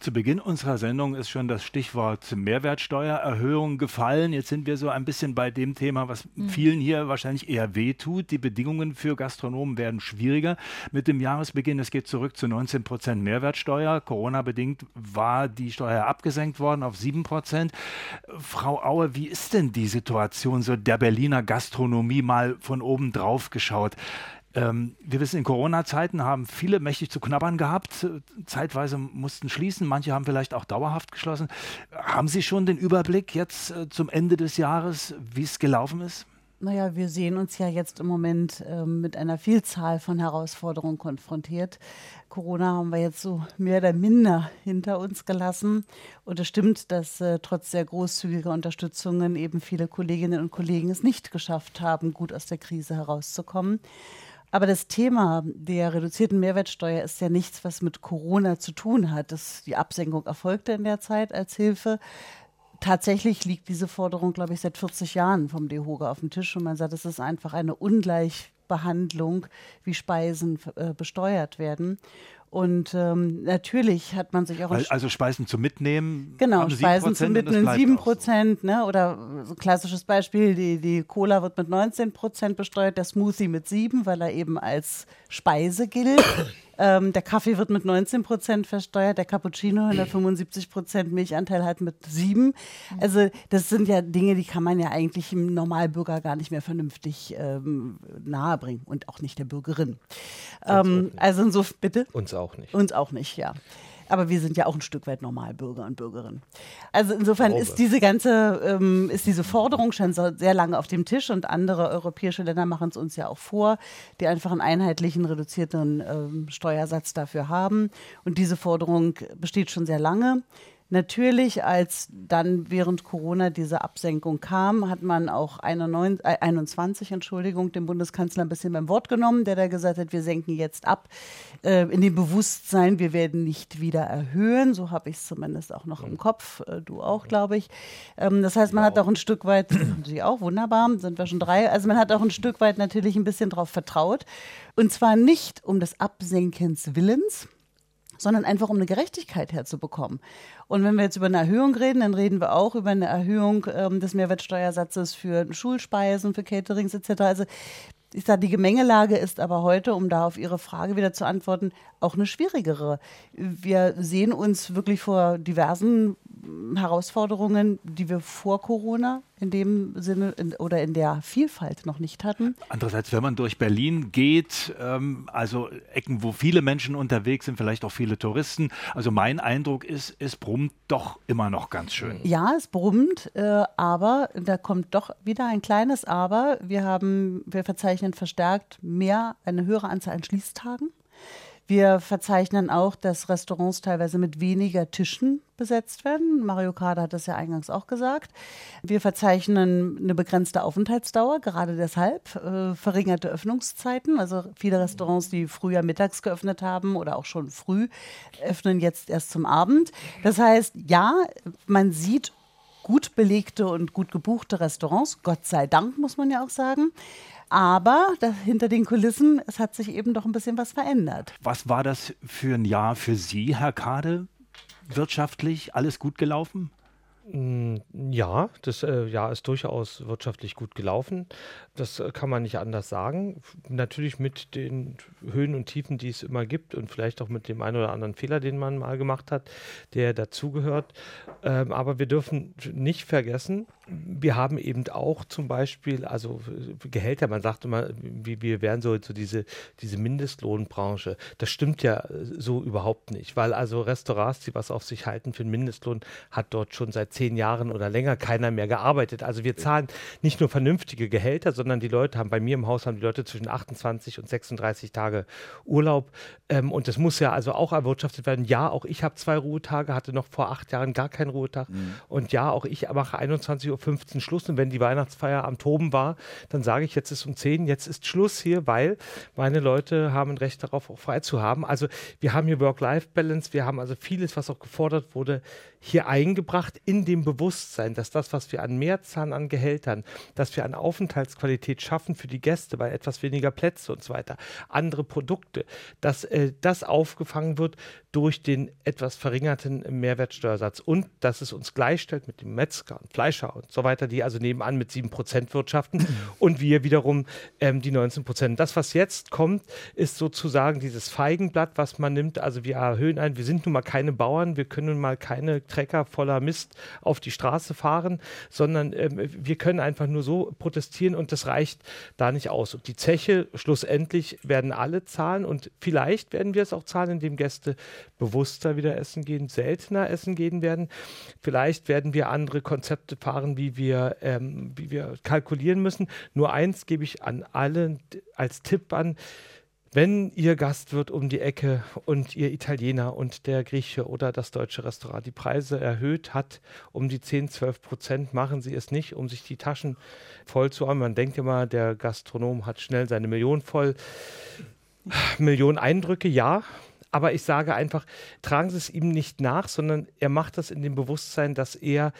Zu Beginn unserer Sendung ist schon das Stichwort Mehrwertsteuererhöhung gefallen. Jetzt sind wir so ein bisschen bei dem Thema, was mhm. vielen hier wahrscheinlich eher wehtut. Die Bedingungen für Gastronomen werden schwieriger mit dem Jahresbeginn. Es geht zurück zu 19 Prozent Mehrwertsteuer. Corona-bedingt war die Steuer abgesenkt worden auf 7 Prozent. Frau Aue, wie ist denn die Situation so der Berliner Gastronomie mal von oben drauf geschaut? Ähm, wir wissen, in Corona-Zeiten haben viele mächtig zu knabbern gehabt. Zeitweise mussten schließen, manche haben vielleicht auch dauerhaft geschlossen. Haben Sie schon den Überblick jetzt äh, zum Ende des Jahres, wie es gelaufen ist? Naja, wir sehen uns ja jetzt im Moment äh, mit einer Vielzahl von Herausforderungen konfrontiert. Corona haben wir jetzt so mehr oder minder hinter uns gelassen. Und es stimmt, dass äh, trotz sehr großzügiger Unterstützungen eben viele Kolleginnen und Kollegen es nicht geschafft haben, gut aus der Krise herauszukommen. Aber das Thema der reduzierten Mehrwertsteuer ist ja nichts, was mit Corona zu tun hat. Das, die Absenkung erfolgte in der Zeit als Hilfe. Tatsächlich liegt diese Forderung, glaube ich, seit 40 Jahren vom DEHOGA auf dem Tisch und man sagt, es ist einfach eine Ungleichbehandlung, wie Speisen äh, besteuert werden. Und ähm, natürlich hat man sich auch. Also Speisen zum Mitnehmen. Genau, Speisen zum Mitnehmen 7 Prozent. So. Ne? Oder so ein klassisches Beispiel: die, die Cola wird mit 19 Prozent besteuert, der Smoothie mit 7, weil er eben als Speise gilt. Ähm, der Kaffee wird mit 19 Prozent versteuert, der Cappuccino 175 Prozent Milchanteil hat mit 7. Also das sind ja Dinge, die kann man ja eigentlich im Normalbürger gar nicht mehr vernünftig ähm, nahebringen und auch nicht der Bürgerin. Ähm, also insofern, bitte? Uns auch nicht. Uns auch nicht, ja. Aber wir sind ja auch ein Stück weit Normalbürger und Bürgerinnen. Also insofern ist diese ganze, ähm, ist diese Forderung schon so sehr lange auf dem Tisch und andere europäische Länder machen es uns ja auch vor, die einfach einen einheitlichen, reduzierten ähm, Steuersatz dafür haben. Und diese Forderung besteht schon sehr lange. Natürlich, als dann während Corona diese Absenkung kam, hat man auch 21, äh, 21 Entschuldigung, den Bundeskanzler ein bisschen beim Wort genommen, der da gesagt hat, wir senken jetzt ab, äh, in dem Bewusstsein, wir werden nicht wieder erhöhen. So habe ich es zumindest auch noch im Kopf, äh, du auch, glaube ich. Ähm, das heißt, man hat auch ein Stück weit, Sie auch, wunderbar, sind wir schon drei, also man hat auch ein Stück weit natürlich ein bisschen darauf vertraut. Und zwar nicht um des Absenkens Willens, sondern einfach um eine Gerechtigkeit herzubekommen. Und wenn wir jetzt über eine Erhöhung reden, dann reden wir auch über eine Erhöhung ähm, des Mehrwertsteuersatzes für Schulspeisen, für Caterings etc. Also ich sage, die Gemengelage ist aber heute, um da auf Ihre Frage wieder zu antworten, auch eine schwierigere. Wir sehen uns wirklich vor diversen Herausforderungen, die wir vor Corona in dem Sinne in, oder in der Vielfalt noch nicht hatten. Andererseits, wenn man durch Berlin geht, ähm, also Ecken, wo viele Menschen unterwegs sind, vielleicht auch viele Touristen, also mein Eindruck ist, es brummt doch immer noch ganz schön. Ja, es brummt, äh, aber da kommt doch wieder ein kleines Aber. Wir haben, wir verzeichnen verstärkt mehr, eine höhere Anzahl an Schließtagen. Wir verzeichnen auch, dass Restaurants teilweise mit weniger Tischen besetzt werden. Mario Kader hat das ja eingangs auch gesagt. Wir verzeichnen eine begrenzte Aufenthaltsdauer, gerade deshalb äh, verringerte Öffnungszeiten. Also viele Restaurants, die früher mittags geöffnet haben oder auch schon früh, öffnen jetzt erst zum Abend. Das heißt, ja, man sieht gut belegte und gut gebuchte Restaurants, Gott sei Dank, muss man ja auch sagen. Aber das, hinter den Kulissen, es hat sich eben doch ein bisschen was verändert. Was war das für ein Jahr für Sie, Herr Kade? Wirtschaftlich alles gut gelaufen? Mm, ja, das äh, Jahr ist durchaus wirtschaftlich gut gelaufen. Das äh, kann man nicht anders sagen. Natürlich mit den Höhen und Tiefen, die es immer gibt und vielleicht auch mit dem einen oder anderen Fehler, den man mal gemacht hat, der dazugehört. Ähm, aber wir dürfen nicht vergessen, wir haben eben auch zum Beispiel, also Gehälter, man sagt immer, wie wir wären so, so diese, diese Mindestlohnbranche. Das stimmt ja so überhaupt nicht, weil also Restaurants, die was auf sich halten für den Mindestlohn, hat dort schon seit zehn Jahren oder länger keiner mehr gearbeitet. Also wir zahlen nicht nur vernünftige Gehälter, sondern die Leute haben bei mir im Haus haben die Leute zwischen 28 und 36 Tage Urlaub. Ähm, und das muss ja also auch erwirtschaftet werden. Ja, auch ich habe zwei Ruhetage, hatte noch vor acht Jahren gar keinen Ruhetag. Mhm. Und ja, auch ich mache 21.15 Uhr Schluss. Und wenn die Weihnachtsfeier am Toben war, dann sage ich, jetzt ist um 10, jetzt ist Schluss hier, weil meine Leute haben ein Recht darauf, auch frei zu haben. Also wir haben hier Work-Life-Balance, wir haben also vieles, was auch gefordert wurde, hier eingebracht in dem Bewusstsein, dass das, was wir an Mehrzahlen an Gehältern, dass wir an Aufenthaltsqualität schaffen für die Gäste, bei etwas weniger Plätze und so weiter, andere Produkte, dass äh, das aufgefangen wird durch den etwas verringerten Mehrwertsteuersatz und dass es uns gleichstellt mit dem Metzger und Fleischer und so weiter, die also nebenan mit 7% wirtschaften und wir wiederum ähm, die 19%. Das, was jetzt kommt, ist sozusagen dieses Feigenblatt, was man nimmt. Also wir erhöhen ein, wir sind nun mal keine Bauern, wir können nun mal keine Trecker voller Mist auf die Straße fahren, sondern ähm, wir können einfach nur so protestieren und das reicht da nicht aus. Und die Zeche schlussendlich werden alle zahlen und vielleicht werden wir es auch zahlen, indem Gäste bewusster wieder essen gehen, seltener essen gehen werden. Vielleicht werden wir andere Konzepte fahren, wie wir, ähm, wie wir kalkulieren müssen. Nur eins gebe ich an alle als Tipp an. Wenn Ihr Gastwirt um die Ecke und Ihr Italiener und der Grieche oder das deutsche Restaurant die Preise erhöht hat um die 10, 12 Prozent, machen Sie es nicht, um sich die Taschen voll zu haben. Man denkt immer, der Gastronom hat schnell seine Million voll. Millionen Eindrücke, ja, aber ich sage einfach, tragen Sie es ihm nicht nach, sondern er macht das in dem Bewusstsein, dass er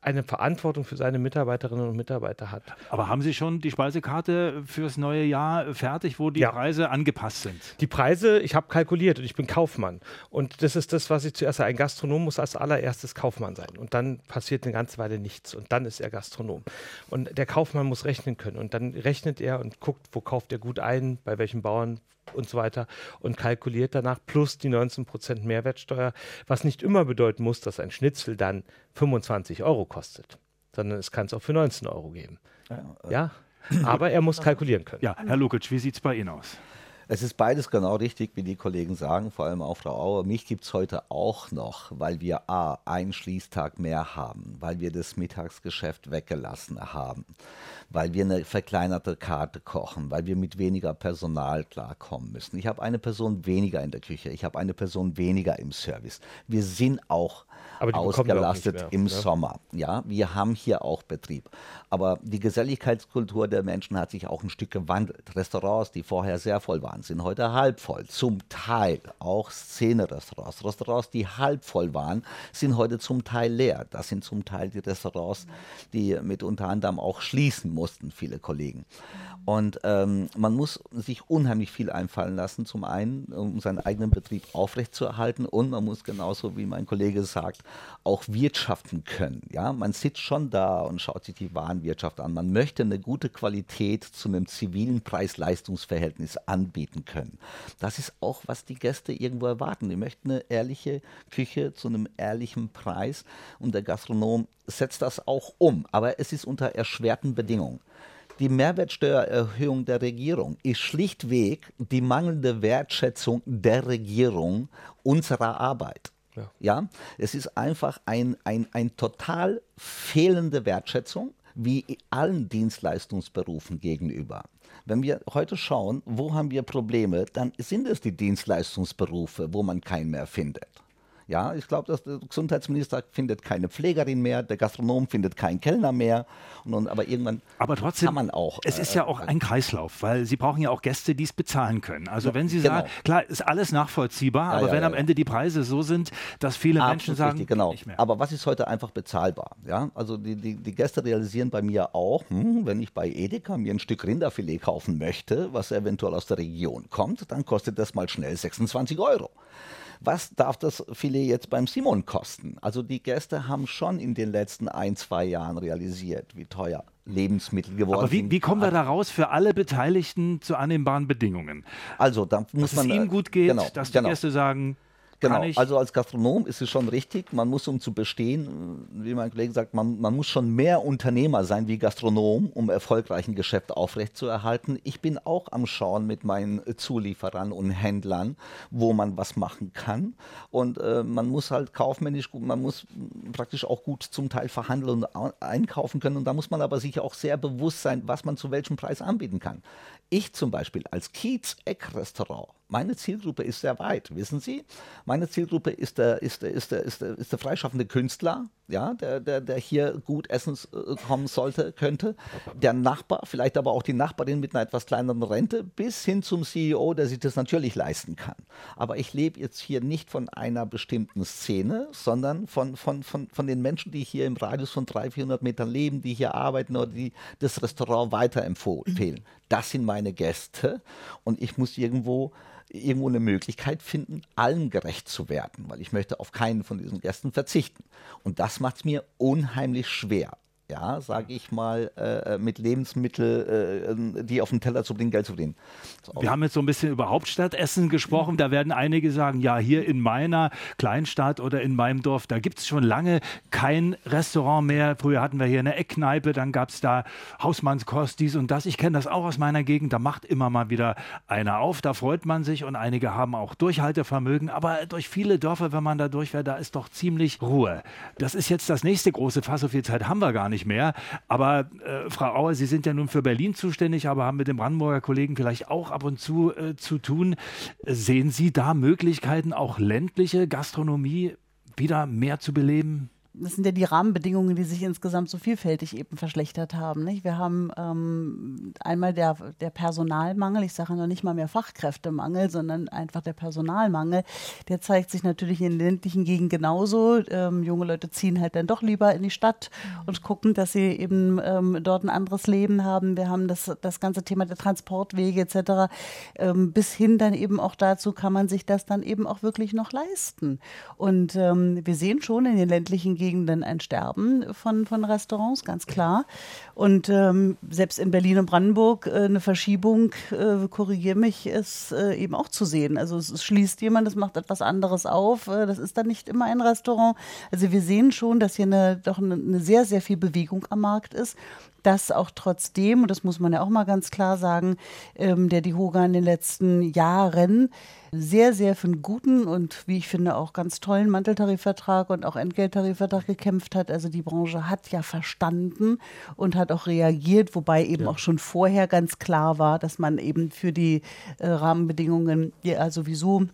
eine Verantwortung für seine Mitarbeiterinnen und Mitarbeiter hat. Aber haben Sie schon die Speisekarte fürs neue Jahr fertig, wo die ja. Preise angepasst sind? Die Preise, ich habe kalkuliert und ich bin Kaufmann. Und das ist das, was ich zuerst sage. Ein Gastronom muss als allererstes Kaufmann sein. Und dann passiert eine ganze Weile nichts. Und dann ist er Gastronom. Und der Kaufmann muss rechnen können. Und dann rechnet er und guckt, wo kauft er gut ein, bei welchen Bauern und so weiter und kalkuliert danach plus die 19% Mehrwertsteuer, was nicht immer bedeuten muss, dass ein Schnitzel dann 25 Euro kostet, sondern es kann es auch für 19 Euro geben. Ja, äh ja? aber er muss kalkulieren können. Ja, Herr Lukic, wie sieht es bei Ihnen aus? Es ist beides genau richtig, wie die Kollegen sagen, vor allem auch Frau Auer. Mich gibt es heute auch noch, weil wir A, einen Schließtag mehr haben, weil wir das Mittagsgeschäft weggelassen haben, weil wir eine verkleinerte Karte kochen, weil wir mit weniger Personal klarkommen müssen. Ich habe eine Person weniger in der Küche, ich habe eine Person weniger im Service. Wir sind auch ausgelastet im ne? Sommer. Ja, wir haben hier auch Betrieb. Aber die Geselligkeitskultur der Menschen hat sich auch ein Stück gewandelt. Restaurants, die vorher sehr voll waren, sind heute halb voll. Zum Teil auch Szene-Restaurants. Restaurants, die halb voll waren, sind heute zum Teil leer. Das sind zum Teil die Restaurants, die mit unter anderem auch schließen mussten, viele Kollegen. Und ähm, man muss sich unheimlich viel einfallen lassen, zum einen, um seinen eigenen Betrieb aufrechtzuerhalten und man muss genauso, wie mein Kollege sagt, auch wirtschaften können. Ja, man sitzt schon da und schaut sich die Warenwirtschaft an. Man möchte eine gute Qualität zu einem zivilen Preis-Leistungs-Verhältnis anbieten können. Das ist auch, was die Gäste irgendwo erwarten. Die möchten eine ehrliche Küche zu einem ehrlichen Preis und der Gastronom setzt das auch um, aber es ist unter erschwerten Bedingungen. Die Mehrwertsteuererhöhung der Regierung ist schlichtweg die mangelnde Wertschätzung der Regierung unserer Arbeit. Ja. ja, es ist einfach ein, ein, ein total fehlende Wertschätzung wie allen Dienstleistungsberufen gegenüber. Wenn wir heute schauen, wo haben wir Probleme, dann sind es die Dienstleistungsberufe, wo man keinen mehr findet. Ja, ich glaube, der Gesundheitsminister findet keine Pflegerin mehr, der Gastronom findet keinen Kellner mehr. Und, und, aber irgendwann aber trotzdem, kann man auch. Es ist ja auch äh, ein Kreislauf, weil Sie brauchen ja auch Gäste, die es bezahlen können. Also ja, wenn Sie genau. sagen, klar, ist alles nachvollziehbar, ja, aber ja, wenn am Ende die Preise so sind, dass viele Absolut Menschen sagen, richtig, genau. Aber was ist heute einfach bezahlbar? Ja, also die, die, die Gäste realisieren bei mir auch, hm, wenn ich bei Edeka mir ein Stück Rinderfilet kaufen möchte, was eventuell aus der Region kommt, dann kostet das mal schnell 26 Euro was darf das Filet jetzt beim Simon kosten? Also die Gäste haben schon in den letzten ein, zwei Jahren realisiert, wie teuer Lebensmittel geworden Aber wie, wie kommen wir da raus für alle Beteiligten zu annehmbaren Bedingungen? Also da muss dass man... Dass es ihnen gut geht, genau, dass die genau. Gäste sagen, Genau, also als Gastronom ist es schon richtig, man muss, um zu bestehen, wie mein Kollege sagt, man, man muss schon mehr Unternehmer sein wie Gastronom, um erfolgreich ein Geschäft aufrechtzuerhalten. Ich bin auch am Schauen mit meinen Zulieferern und Händlern, wo man was machen kann. Und äh, man muss halt kaufmännisch gut, man muss praktisch auch gut zum Teil verhandeln und au- einkaufen können. Und da muss man aber sich auch sehr bewusst sein, was man zu welchem Preis anbieten kann. Ich zum Beispiel als Kiez-Eck-Restaurant, meine Zielgruppe ist sehr weit, wissen Sie? Meine Zielgruppe ist der, ist der, ist der, ist der, ist der freischaffende Künstler, ja, der, der, der hier gut essen äh, kommen sollte, könnte. Der Nachbar, vielleicht aber auch die Nachbarin mit einer etwas kleineren Rente, bis hin zum CEO, der sich das natürlich leisten kann. Aber ich lebe jetzt hier nicht von einer bestimmten Szene, sondern von, von, von, von den Menschen, die hier im Radius von 300, 400 Metern leben, die hier arbeiten oder die das Restaurant weiterempfehlen. Das sind meine Gäste und ich muss irgendwo irgendwo eine Möglichkeit finden, allen gerecht zu werden, weil ich möchte auf keinen von diesen Gästen verzichten. Und das macht es mir unheimlich schwer. Ja, sage ich mal, äh, mit Lebensmitteln, äh, die auf den Teller zu bringen, Geld zu verdienen. Wir haben jetzt so ein bisschen über Hauptstadtessen gesprochen. Da werden einige sagen, ja, hier in meiner Kleinstadt oder in meinem Dorf, da gibt es schon lange kein Restaurant mehr. Früher hatten wir hier eine Eckkneipe, dann gab es da Hausmannskost, dies und das. Ich kenne das auch aus meiner Gegend. Da macht immer mal wieder einer auf. Da freut man sich und einige haben auch Durchhaltevermögen. Aber durch viele Dörfer, wenn man da durchfährt, da ist doch ziemlich Ruhe. Das ist jetzt das nächste große Fass. So viel Zeit haben wir gar nicht mehr. Aber äh, Frau Auer, Sie sind ja nun für Berlin zuständig, aber haben mit dem Brandenburger Kollegen vielleicht auch ab und zu äh, zu tun. Sehen Sie da Möglichkeiten, auch ländliche Gastronomie wieder mehr zu beleben? Das sind ja die Rahmenbedingungen, die sich insgesamt so vielfältig eben verschlechtert haben. Nicht? Wir haben ähm, einmal der, der Personalmangel, ich sage noch nicht mal mehr Fachkräftemangel, sondern einfach der Personalmangel. Der zeigt sich natürlich in ländlichen Gegenden genauso. Ähm, junge Leute ziehen halt dann doch lieber in die Stadt und gucken, dass sie eben ähm, dort ein anderes Leben haben. Wir haben das, das ganze Thema der Transportwege etc. Ähm, bis hin dann eben auch dazu, kann man sich das dann eben auch wirklich noch leisten. Und ähm, wir sehen schon in den ländlichen Gegenden ein Sterben von, von Restaurants, ganz klar. Und ähm, selbst in Berlin und Brandenburg äh, eine Verschiebung, äh, korrigiere mich, ist äh, eben auch zu sehen. Also es, es schließt jemand, es macht etwas anderes auf. Äh, das ist dann nicht immer ein Restaurant. Also wir sehen schon, dass hier eine, doch eine, eine sehr, sehr viel Bewegung am Markt ist dass auch trotzdem, und das muss man ja auch mal ganz klar sagen, ähm, der DIHOGA in den letzten Jahren sehr, sehr für einen guten und wie ich finde auch ganz tollen Manteltarifvertrag und auch Entgelttarifvertrag gekämpft hat. Also die Branche hat ja verstanden und hat auch reagiert, wobei eben ja. auch schon vorher ganz klar war, dass man eben für die äh, Rahmenbedingungen ja sowieso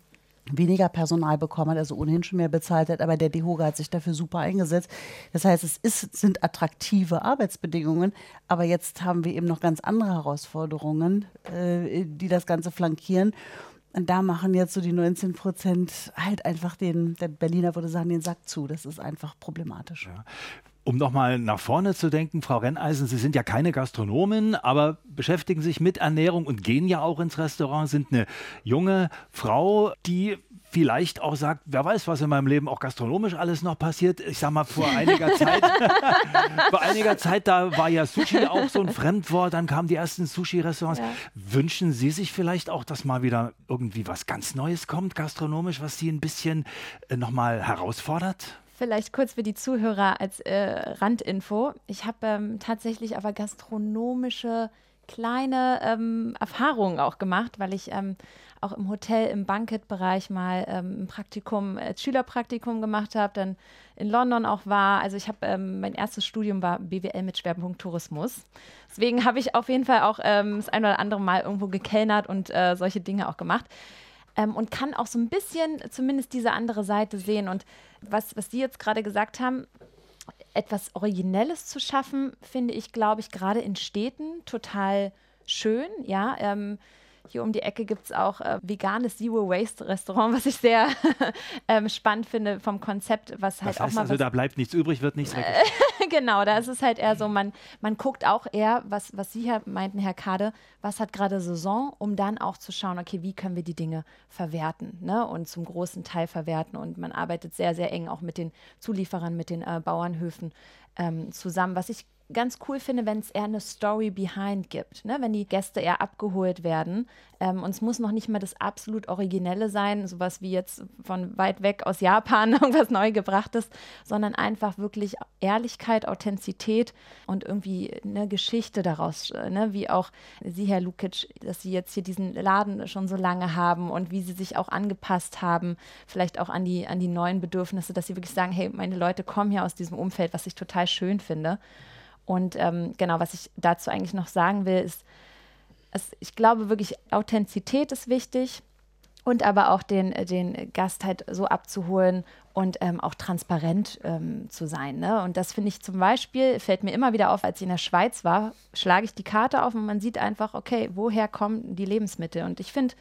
weniger Personal bekommen hat, also ohnehin schon mehr bezahlt hat, aber der DEHOGA hat sich dafür super eingesetzt. Das heißt, es ist, sind attraktive Arbeitsbedingungen, aber jetzt haben wir eben noch ganz andere Herausforderungen, äh, die das Ganze flankieren. Und da machen jetzt so die 19 Prozent halt einfach den, der Berliner würde sagen, den Sack zu. Das ist einfach problematisch. Ja. Um nochmal nach vorne zu denken, Frau Renneisen, Sie sind ja keine Gastronomin, aber beschäftigen sich mit Ernährung und gehen ja auch ins Restaurant, sind eine junge Frau, die vielleicht auch sagt, wer weiß, was in meinem Leben auch gastronomisch alles noch passiert. Ich sag mal, vor einiger Zeit, vor einiger Zeit, da war ja Sushi auch so ein Fremdwort, dann kamen die ersten Sushi-Restaurants. Ja. Wünschen Sie sich vielleicht auch, dass mal wieder irgendwie was ganz Neues kommt, gastronomisch, was Sie ein bisschen äh, nochmal herausfordert? Vielleicht kurz für die Zuhörer als äh, Randinfo. Ich habe ähm, tatsächlich aber gastronomische kleine ähm, Erfahrungen auch gemacht, weil ich ähm, auch im Hotel, im Banketbereich mal ähm, ein Praktikum, äh, Schülerpraktikum gemacht habe, dann in London auch war. Also ich habe, ähm, mein erstes Studium war BWL mit Schwerpunkt Tourismus. Deswegen habe ich auf jeden Fall auch ähm, das ein oder andere Mal irgendwo gekellnert und äh, solche Dinge auch gemacht. Und kann auch so ein bisschen zumindest diese andere Seite sehen. Und was, was Sie jetzt gerade gesagt haben, etwas Originelles zu schaffen, finde ich, glaube ich, gerade in Städten total schön. Ja, ähm, hier um die Ecke gibt es auch äh, veganes Zero Waste Restaurant, was ich sehr ähm, spannend finde vom Konzept, was halt das heißt auch mal. Also da bleibt nichts übrig, wird nichts weg. genau, da ist es halt eher so, man, man guckt auch eher, was, was Sie Herr, meinten, Herr Kade, was hat gerade Saison, um dann auch zu schauen, okay, wie können wir die Dinge verwerten ne? und zum großen Teil verwerten. Und man arbeitet sehr, sehr eng auch mit den Zulieferern, mit den äh, Bauernhöfen ähm, zusammen, was ich ganz cool finde, wenn es eher eine Story behind gibt, ne? wenn die Gäste eher abgeholt werden. Ähm, und es muss noch nicht mal das absolut Originelle sein, sowas wie jetzt von weit weg aus Japan irgendwas neu gebrachtes, sondern einfach wirklich Ehrlichkeit, Authentizität und irgendwie eine Geschichte daraus, ne? wie auch Sie, Herr Lukic, dass Sie jetzt hier diesen Laden schon so lange haben und wie Sie sich auch angepasst haben, vielleicht auch an die, an die neuen Bedürfnisse, dass Sie wirklich sagen, hey, meine Leute kommen hier aus diesem Umfeld, was ich total schön finde. Und ähm, genau, was ich dazu eigentlich noch sagen will, ist, es, ich glaube wirklich, Authentizität ist wichtig und aber auch den, den Gast halt so abzuholen und ähm, auch transparent ähm, zu sein. Ne? Und das finde ich zum Beispiel, fällt mir immer wieder auf, als ich in der Schweiz war, schlage ich die Karte auf und man sieht einfach, okay, woher kommen die Lebensmittel? Und ich finde,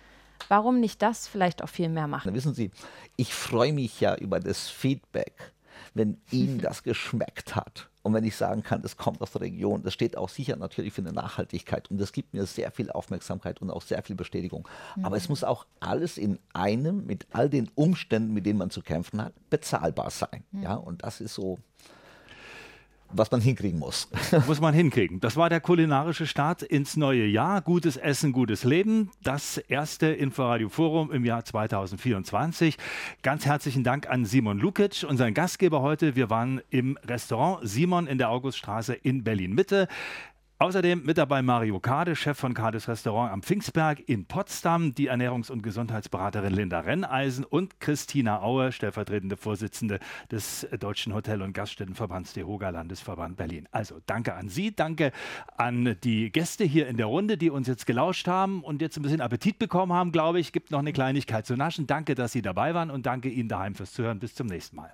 warum nicht das vielleicht auch viel mehr machen? Wissen Sie, ich freue mich ja über das Feedback, wenn Ihnen das geschmeckt hat und wenn ich sagen kann, das kommt aus der Region, das steht auch sicher natürlich für eine Nachhaltigkeit und das gibt mir sehr viel Aufmerksamkeit und auch sehr viel Bestätigung. Mhm. Aber es muss auch alles in einem, mit all den Umständen, mit denen man zu kämpfen hat, bezahlbar sein. Mhm. Ja, und das ist so was man hinkriegen muss. Muss man hinkriegen. Das war der kulinarische Start ins neue Jahr. Gutes Essen, gutes Leben. Das erste Inforadio Forum im Jahr 2024. Ganz herzlichen Dank an Simon Lukic, unseren Gastgeber heute. Wir waren im Restaurant Simon in der Auguststraße in Berlin Mitte. Außerdem mit dabei Mario Kade, Chef von Kades Restaurant am Pfingstberg in Potsdam, die Ernährungs- und Gesundheitsberaterin Linda Renneisen und Christina Aue, stellvertretende Vorsitzende des Deutschen Hotel- und Gaststättenverbands DEHOGA Landesverband Berlin. Also danke an Sie, danke an die Gäste hier in der Runde, die uns jetzt gelauscht haben und jetzt ein bisschen Appetit bekommen haben, glaube ich. Gibt noch eine Kleinigkeit zu naschen. Danke, dass Sie dabei waren und danke Ihnen daheim fürs Zuhören. Bis zum nächsten Mal.